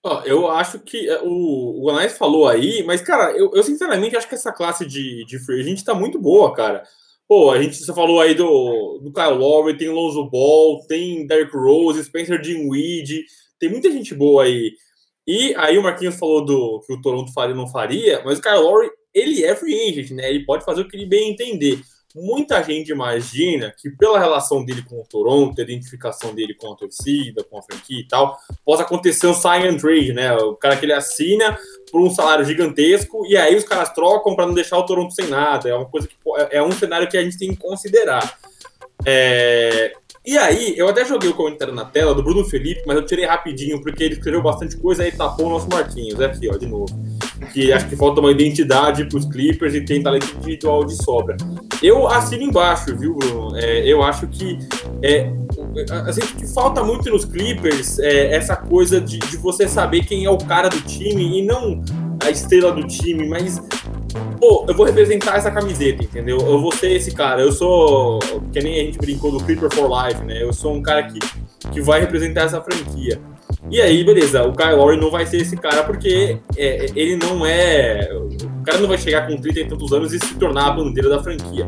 Oh, eu acho que é, o, o Anais falou aí, mas, cara, eu, eu, sinceramente acho que essa classe de, de free agent tá muito boa, cara. Pô, a gente você falou aí do, do Kyle Lowry, tem Lonzo Ball, tem Derrick Rose, Spencer Dinwiddie, tem muita gente boa aí. E aí o Marquinhos falou do que o Toronto faria não faria, mas o Kyle Lowry, ele é free agent, né? Ele pode fazer o que ele bem entender. Muita gente imagina que pela relação dele com o Toronto, a identificação dele com a torcida, com a franquia e tal, possa acontecer um sign and trade, né? O cara que ele assina por um salário gigantesco e aí os caras trocam para não deixar o Toronto sem nada. É uma coisa que é um cenário que a gente tem que considerar. É, e aí, eu até joguei o comentário na tela do Bruno Felipe, mas eu tirei rapidinho porque ele escreveu bastante coisa aí tapou o nosso Marquinhos. É aqui, ó, de novo. Que acho que falta uma identidade para os Clippers e tem talento individual de sobra. Eu assino embaixo, viu, Bruno? É, eu acho que é, assim, que falta muito nos Clippers é essa coisa de, de você saber quem é o cara do time e não a estrela do time, mas pô, eu vou representar essa camiseta, entendeu? Eu vou ser esse cara. Eu sou, que nem a gente brincou do Clipper for Life, né? Eu sou um cara que, que vai representar essa franquia. E aí, beleza, o Kyle Lowry não vai ser esse cara porque é, ele não é. O cara não vai chegar com 30 e tantos anos e se tornar a bandeira da franquia.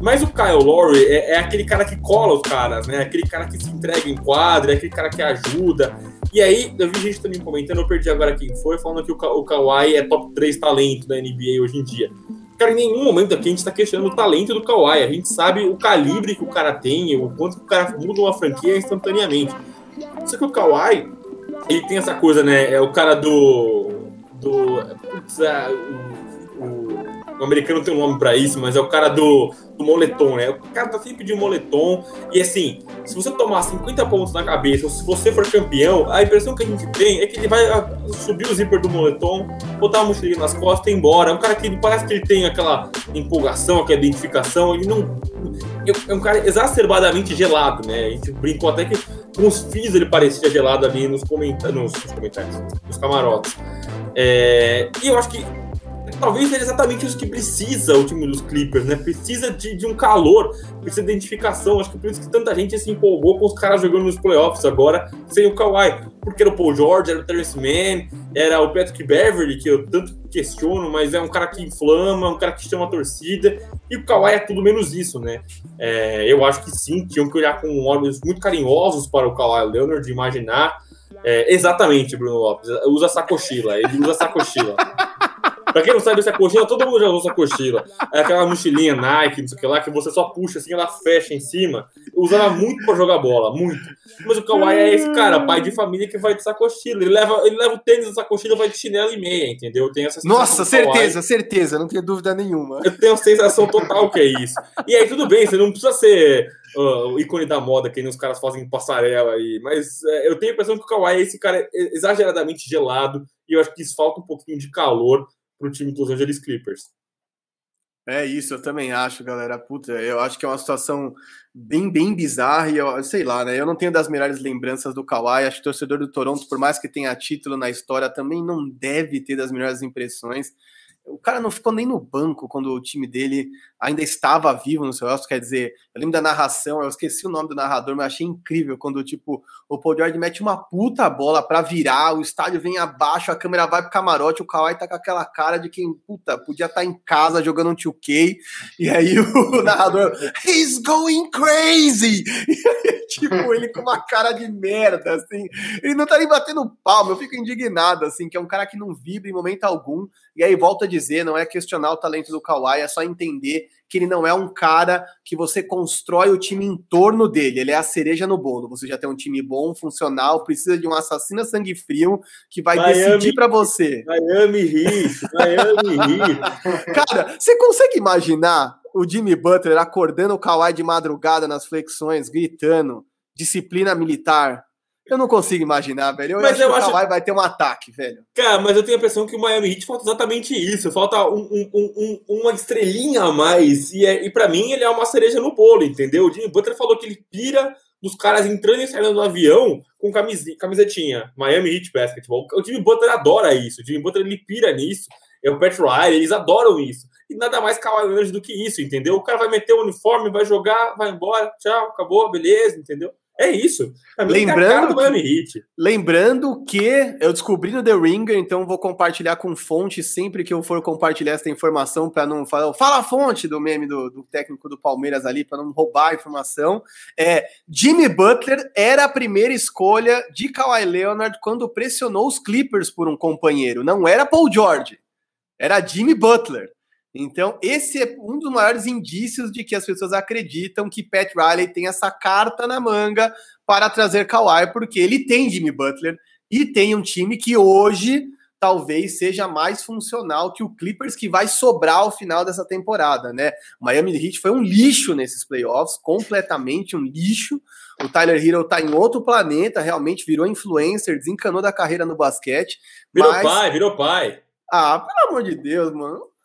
Mas o Kyle Lowry é, é aquele cara que cola os caras, né? Aquele cara que se entrega em quadra, é aquele cara que ajuda. E aí, eu vi gente também comentando, eu perdi agora quem foi, falando que o, Ka o Kawhi é top 3 talento da NBA hoje em dia. Cara, em nenhum momento aqui a gente está questionando o talento do Kawhi. A gente sabe o calibre que o cara tem, o quanto que o cara muda uma franquia instantaneamente. Só que o Kawhi, ele tem essa coisa, né? É o cara do. do putz, o, o, americano tem um nome para isso, mas é o cara do do moletom, né? O cara tá sempre de moletom. E assim, se você tomar 50 pontos na cabeça, ou se você for campeão, a impressão que a gente tem é que ele vai ah, subir o zíper do moletom, botar a mochilinha nas costas e ir embora. É um cara que parece que ele tem aquela empolgação, aquela identificação, ele não. É um cara exacerbadamente gelado, né? A gente brincou até que com os fios ele parecia gelado ali nos, nos comentários, nos camarotes. É, e eu acho que talvez seja exatamente isso que precisa o time dos Clippers, né? Precisa de, de um calor, precisa de identificação. Acho que por isso que tanta gente se empolgou com os caras jogando nos playoffs agora sem o Kawhi. Porque era o Paul George, era o Terrence Mann, era o Patrick Beverly, que eu tanto questiono, mas é um cara que inflama, um cara que chama a torcida. E o Kawhi é tudo menos isso, né? É, eu acho que sim, tinham que olhar com olhos muito carinhosos para o Kawhi Leonard, imaginar. É, exatamente, Bruno Lopes. Usa sacochila, ele usa sacochila. Pra quem não sabe, essa cochila, todo mundo já usou essa cochila. É aquela mochilinha Nike, não sei o que lá, que você só puxa assim, ela fecha em cima. Usava muito pra jogar bola, muito. Mas o Kawhi é esse cara, pai de família que vai de sacochila. Ele leva, ele leva o tênis da sacochila vai de chinelo e meia, entendeu? Tem essa Nossa, certeza, certeza, não tenho dúvida nenhuma. Eu tenho a sensação total que é isso. E aí, tudo bem, você não precisa ser uh, o ícone da moda, que nem os caras fazem passarela aí. Mas uh, eu tenho a impressão que o Kawhi é esse cara exageradamente gelado. E eu acho que isso falta um pouquinho de calor para o time dos Angeles Clippers. É isso, eu também acho, galera. Puta, eu acho que é uma situação bem, bem bizarra e eu sei lá, né? Eu não tenho das melhores lembranças do Kawhi. Acho que o torcedor do Toronto, por mais que tenha título na história, também não deve ter das melhores impressões. O cara não ficou nem no banco quando o time dele ainda estava vivo no seu quer dizer, eu lembro da narração, eu esqueci o nome do narrador, mas achei incrível quando, tipo, o Paul George mete uma puta bola para virar, o estádio vem abaixo, a câmera vai pro camarote, o Kawhi tá com aquela cara de quem, puta, podia estar tá em casa jogando um 2K, e aí o narrador, he's going crazy! tipo, ele com uma cara de merda, assim, ele não tá nem batendo palma, eu fico indignado, assim, que é um cara que não vibra em momento algum, e aí volta a dizer, não é questionar o talento do Kawhi, é só entender que ele não é um cara que você constrói o time em torno dele, ele é a cereja no bolo. Você já tem um time bom, funcional, precisa de um assassino sangue frio que vai Miami, decidir para você. Miami Heat, Miami Heat. Cara, você consegue imaginar o Jimmy Butler acordando o Kawhi de madrugada nas flexões, gritando disciplina militar, eu não consigo imaginar, velho. Eu mas acho eu que o Kawhi vai ter um ataque, velho. Cara, mas eu tenho a impressão que o Miami Heat falta exatamente isso. Falta um, um, um, uma estrelinha a mais. E, é, e para mim ele é uma cereja no bolo, entendeu? O Jimmy Butler falou que ele pira dos caras entrando e saindo do avião com camisetinha. Miami Heat Basketball. O Jimmy Butler adora isso. O Jimmy Butler ele pira nisso. É o Pat Riley, eles adoram isso. E nada mais Kawhi do que isso, entendeu? O cara vai meter o uniforme, vai jogar, vai embora, tchau, acabou, beleza, entendeu? É isso. É lembrando, que, lembrando que eu descobri no The Ringer, então vou compartilhar com fonte sempre que eu for compartilhar essa informação para não falar. Fala a fonte do meme do, do técnico do Palmeiras ali, para não roubar a informação. É Jimmy Butler era a primeira escolha de Kawhi Leonard quando pressionou os Clippers por um companheiro. Não era Paul George, era Jimmy Butler. Então, esse é um dos maiores indícios de que as pessoas acreditam que Pat Riley tem essa carta na manga para trazer Kawhi, porque ele tem Jimmy Butler e tem um time que hoje talvez seja mais funcional que o Clippers que vai sobrar ao final dessa temporada, né? O Miami Heat foi um lixo nesses playoffs, completamente um lixo. O Tyler Hero tá em outro planeta, realmente virou influencer, desencanou da carreira no basquete. Virou mas... pai, virou pai. Ah, pelo amor de Deus, mano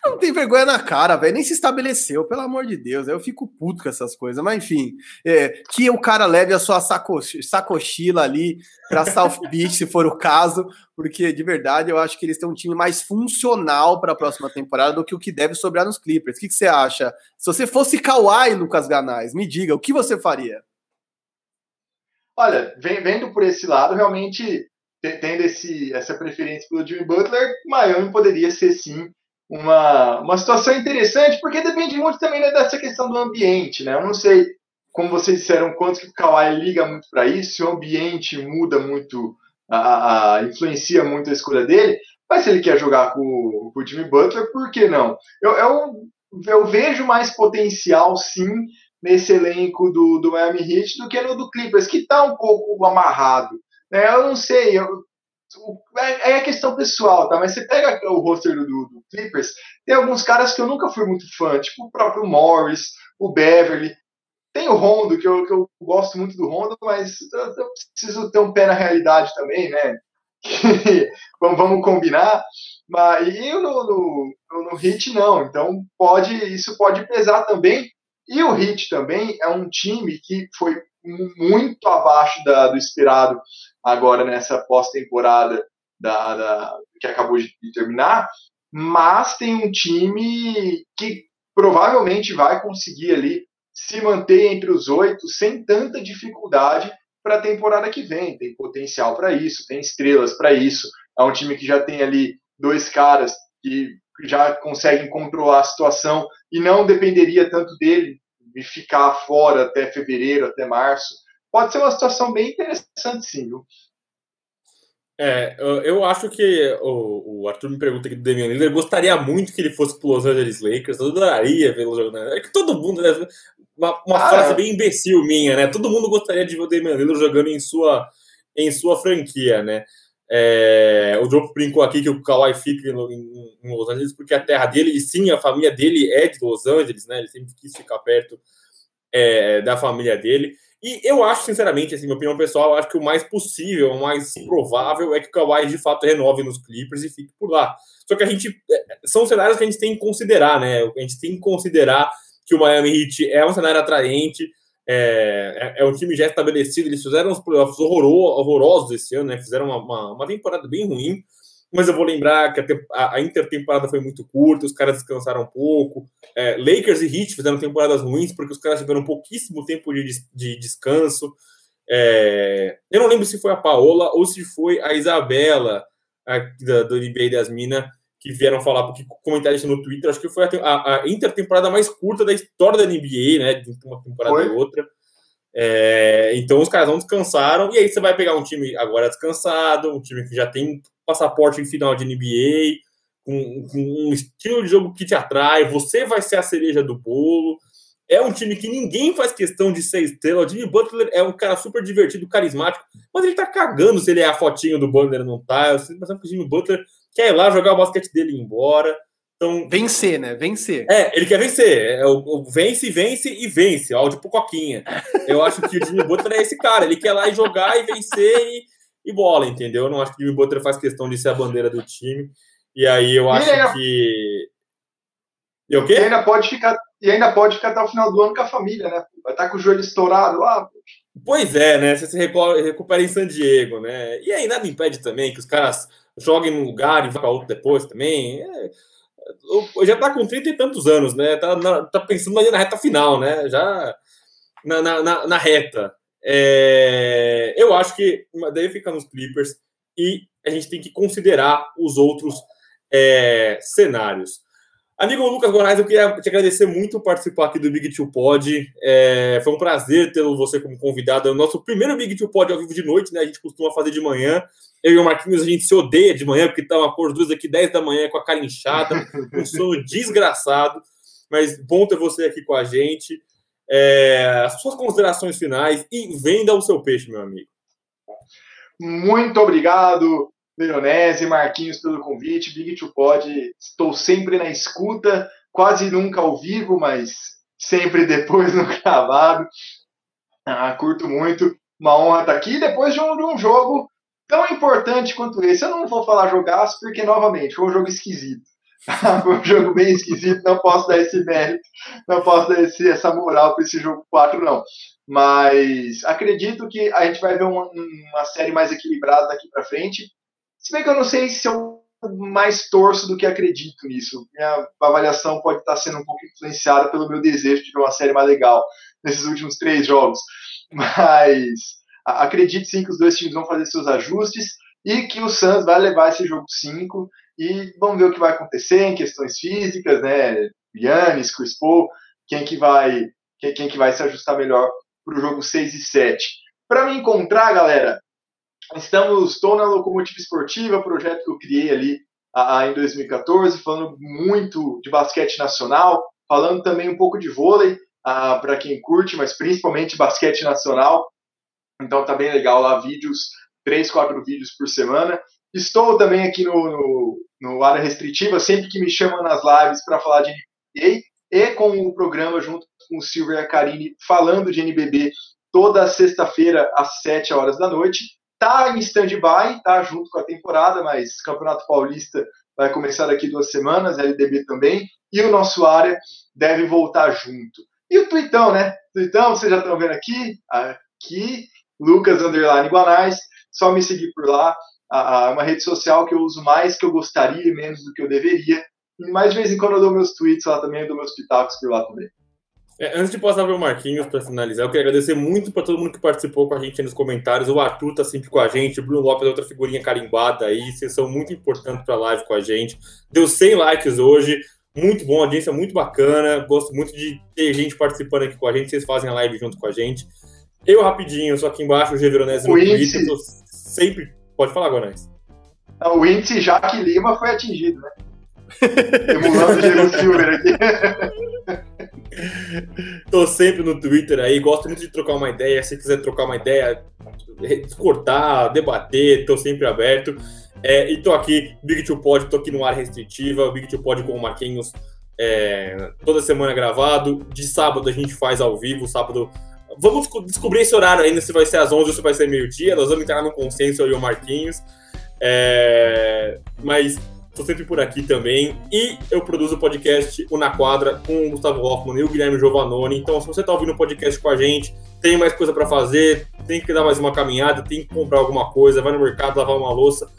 não tem vergonha na cara, velho. Nem se estabeleceu, pelo amor de Deus. Eu fico puto com essas coisas. Mas enfim, é, que o cara leve a sua saco, sacochila ali para South Beach, se for o caso, porque de verdade eu acho que eles têm um time mais funcional para a próxima temporada do que o que deve sobrar nos Clippers. O que, que você acha? Se você fosse Kawhi, Lucas Ganais, me diga, o que você faria? Olha, vendo por esse lado, realmente tendo esse, essa preferência pelo Jimmy Butler, Miami poderia ser sim uma, uma situação interessante, porque depende muito também né, dessa questão do ambiente, né? Eu não sei, como vocês disseram, quanto que o Kawhi liga muito para isso, se o ambiente muda muito, a, a, influencia muito a escolha dele, mas se ele quer jogar com, com o Jimmy Butler, por que não? Eu, eu, eu vejo mais potencial, sim, nesse elenco do, do Miami Heat do que no do Clippers, que está um pouco amarrado. Né? Eu não sei, eu, é, é questão pessoal, tá? Mas você pega o roster do, do, Clippers, tem alguns caras que eu nunca fui muito fã, tipo o próprio Morris, o Beverly. Tem o Rondo, que eu, que eu gosto muito do Rondo, mas eu, eu preciso ter um pé na realidade também, né? vamos, vamos combinar. Mas, e no, no, no, no Hit, não. Então, pode isso pode pesar também. E o Hit também é um time que foi muito abaixo da, do esperado agora nessa pós-temporada da, da, que acabou de terminar, mas tem um time que provavelmente vai conseguir ali se manter entre os oito sem tanta dificuldade para a temporada que vem. Tem potencial para isso, tem estrelas para isso. É um time que já tem ali dois caras que já conseguem controlar a situação e não dependeria tanto dele de ficar fora até fevereiro, até março. Pode ser uma situação bem interessante, sim. Viu? É, eu acho que o, o, Arthur me pergunta aqui do Damian Lillard, gostaria muito que ele fosse para Los Angeles Lakers, eu adoraria vê-lo jogando. É que todo mundo, né, uma, uma ah, frase é. bem imbecil minha, né? Todo mundo gostaria de ver o Damian Lillard jogando em sua, em sua franquia, né? É, o Joe brincou aqui que o Kawhi fica em, em, Los Angeles porque a terra dele, e sim, a família dele é de Los Angeles, né? Ele sempre quis ficar perto é, da família dele. E eu acho, sinceramente, assim, minha opinião pessoal, acho que o mais possível, o mais provável é que o Kawhi de fato renove nos Clippers e fique por lá. Só que a gente. É, são cenários que a gente tem que considerar, né? A gente tem que considerar que o Miami Heat é um cenário atraente, é, é, é um time já estabelecido, eles fizeram uns playoffs horrorosos esse ano, né? Fizeram uma, uma, uma temporada bem ruim mas eu vou lembrar que a, a, intertemporada foi muito curta, os caras descansaram um pouco. É, Lakers e Heat fizeram temporadas ruins porque os caras tiveram pouquíssimo tempo de, de descanso. É, eu não lembro se foi a Paola ou se foi a Isabela a, da, do NBA das Minas que vieram falar, porque comentaram isso no Twitter. Acho que foi a, a, intertemporada mais curta da história da NBA, né? De uma temporada foi? e outra. É, então os caras não descansaram, e aí você vai pegar um time agora descansado, um time que já tem passaporte em final de NBA, com, com, um estilo de jogo que te atrai, você vai ser a cereja do bolo. É um time que ninguém faz questão de ser estrela. O Jimmy Butler é um cara super divertido, carismático, mas ele tá cagando se ele é a fotinho do Butler não tá. Eu sei que o Jimmy Butler quer ir lá jogar o basquete dele e ir embora. Então, vencer, né? Vencer. É, ele quer vencer. É, o, o vence, vence e vence. Áudio pro Coquinha. Eu acho que o Jimmy Butler é esse cara. Ele quer lá e jogar e vencer e, e bola, entendeu? Eu não acho que o Jimmy Butler faz questão de ser a bandeira do time. E aí eu acho ainda... que. E o quê? E ainda pode ficar e ainda pode ficar até o final do ano com a família, né? Vai estar com o joelho estourado lá. Pois é, né? Você se recupera em San Diego, né? E aí nada impede também que os caras joguem num lugar e vá para outro depois também. É... Já tá com 30 e tantos anos, né? Tá, na, tá pensando ali na reta final, né? Já na, na, na, reta. É, eu acho que deve ficar nos Clippers e a gente tem que considerar os outros é, cenários. Amigo Lucas Moraes, eu queria te agradecer muito por participar aqui do Big Two Pod. É, foi um prazer ter você como convidado. É o nosso primeiro Big Two Pod ao vivo de noite, né? A gente costuma fazer de manhã. Eu e o Marquinhos, a gente se odeia de manhã, porque uma cor duas aqui 10 da manhã com a cara inchada, um sono desgraçado. Mas bom ter você aqui com a gente. É, as suas considerações finais e venda o seu peixe, meu amigo. Muito obrigado. Veronese, Marquinhos pelo convite, Big to Pod, estou sempre na escuta, quase nunca ao vivo, mas sempre depois no gravado. Ah, curto muito, uma honra estar aqui depois de um, de um jogo tão importante quanto esse. Eu não vou falar jogaço, porque, novamente, foi um jogo esquisito. foi um jogo bem esquisito, não posso dar esse mérito, não posso dar esse, essa moral para esse jogo 4, não. Mas acredito que a gente vai ver uma, uma série mais equilibrada daqui para frente. Se bem que eu não sei se eu mais torço do que acredito nisso. Minha avaliação pode estar sendo um pouco influenciada pelo meu desejo de ver uma série mais legal nesses últimos três jogos. Mas acredito sim que os dois times vão fazer seus ajustes e que o Suns vai levar esse jogo 5 e vamos ver o que vai acontecer em questões físicas, né? Yannis, Chris Paul, quem que vai, quem, quem que vai se ajustar melhor para o jogo 6 e 7. Para me encontrar, galera, Estamos, estou na Locomotiva Esportiva, projeto que eu criei ali a, a, em 2014, falando muito de basquete nacional, falando também um pouco de vôlei, para quem curte, mas principalmente basquete nacional. Então tá bem legal lá, vídeos, três, quatro vídeos por semana. Estou também aqui no, no, no área restritiva, sempre que me chamam nas lives para falar de NBA, e com o programa junto com o Silver e a Karine falando de NBB toda sexta-feira às 7 horas da noite. Tá em stand-by, tá junto com a temporada, mas Campeonato Paulista vai começar daqui duas semanas, LDB também, e o nosso área deve voltar junto. E o Twittão, né? Twittão, vocês já estão vendo aqui, aqui, Lucas Underline Guanais, só me seguir por lá, uma rede social que eu uso mais que eu gostaria e menos do que eu deveria. Mas de vez em quando eu dou meus tweets lá também, eu dou meus pitacos por lá também. É, antes de passar para o Marquinhos para finalizar, eu quero agradecer muito para todo mundo que participou com a gente nos comentários. O Arthur tá sempre com a gente, o Bruno Lopes é outra figurinha carimbada aí. Vocês são muito importantes para a live com a gente. Deu 100 likes hoje, muito bom, audiência muito bacana. Gosto muito de ter gente participando aqui com a gente. Vocês fazem a live junto com a gente. Eu, rapidinho, só aqui embaixo, o G Veronese no Twitter. Eu sempre. Pode falar, Gonais. O índice Jaque Lima foi atingido, né? Emulando o Diego Silver aqui. Tô sempre no Twitter aí, gosto muito de trocar uma ideia. Se quiser trocar uma ideia, cortar, debater, tô sempre aberto. É, e tô aqui, Big Two Pod, tô aqui no ar restritiva, o Big Two Pod com o Marquinhos é, toda semana gravado. De sábado a gente faz ao vivo, sábado. Vamos descobrir esse horário ainda, se vai ser às 11 ou se vai ser meio-dia. Nós vamos entrar no consenso aí, o Marquinhos. É, mas Estou sempre por aqui também. E eu produzo o podcast O Na Quadra com o Gustavo Hoffman e o Guilherme Giovanoni. Então, se você está ouvindo o podcast com a gente, tem mais coisa para fazer, tem que dar mais uma caminhada, tem que comprar alguma coisa, vai no mercado lavar uma louça,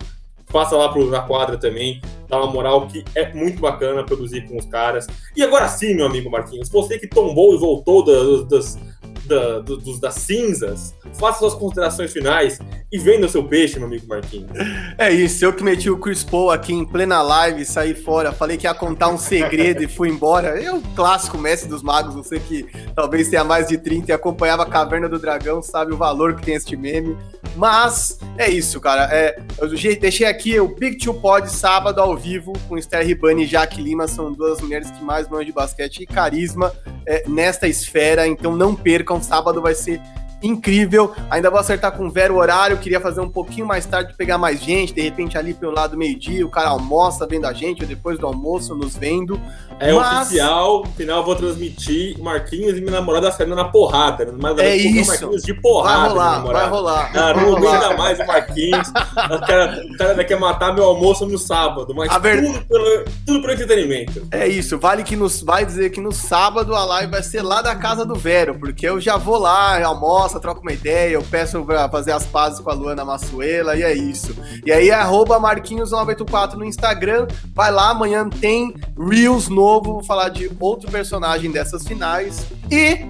passa lá pro Na Quadra também, dá uma moral que é muito bacana produzir com os caras. E agora sim, meu amigo Marquinhos, você que tombou e voltou das, das da, do, dos, das cinzas, faça suas considerações finais e venda o seu peixe, meu amigo Marquinhos. É isso, eu que meti o Chris Paul aqui em plena live, saí fora, falei que ia contar um segredo e fui embora. Eu, clássico mestre dos magos, você que talvez tenha mais de 30 e acompanhava a Caverna do Dragão, sabe o valor que tem este meme. Mas é isso, cara. É, eu deixei aqui o Big Two Pod sábado ao vivo com Esther Ribani e Jaque Lima, são duas mulheres que mais manjam de basquete e carisma é, nesta esfera, então não percam, sábado vai ser incrível. Ainda vou acertar com o Vero o horário, queria fazer um pouquinho mais tarde, pegar mais gente, de repente ali pelo lado meio-dia, o cara almoça vendo a gente, ou depois do almoço nos vendo. É Mas... oficial, no final eu vou transmitir Marquinhos e minha namorada saindo na porrada, né? Mas é isso. Marquinhos de porrada. Vai rolar, vai rolar. Cara, não aguenta mais o Marquinhos. o, cara, o cara quer matar meu almoço no sábado, mas ver... tudo, pelo, tudo pelo entretenimento. É isso, vale que nos vai dizer que no sábado a live vai ser lá da casa do Vero, porque eu já vou lá, almoço, troco uma ideia, eu peço pra fazer as pazes com a Luana Massuela e é isso. E aí, arroba Marquinhos984 no Instagram, vai lá, amanhã tem Reels novo, vou falar de outro personagem dessas finais. E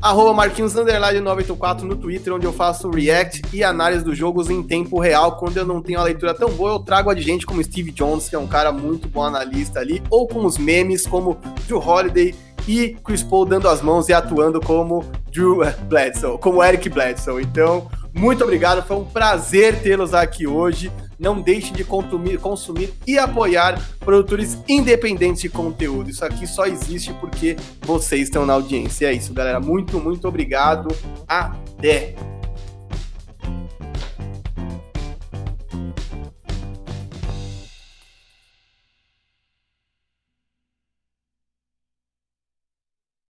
arroba Marquinhos 984 no Twitter, onde eu faço react e análise dos jogos em tempo real. Quando eu não tenho a leitura tão boa, eu trago a de gente como Steve Jones, que é um cara muito bom analista ali, ou com os memes como Drew Holiday e Chris Paul dando as mãos e atuando como Drew Bledsoe, como Eric Bledsoe. Então, muito obrigado, foi um prazer tê-los aqui hoje. Não deixe de consumir, consumir e apoiar produtores independentes de conteúdo. Isso aqui só existe porque vocês estão na audiência. É isso, galera. Muito, muito obrigado. Até!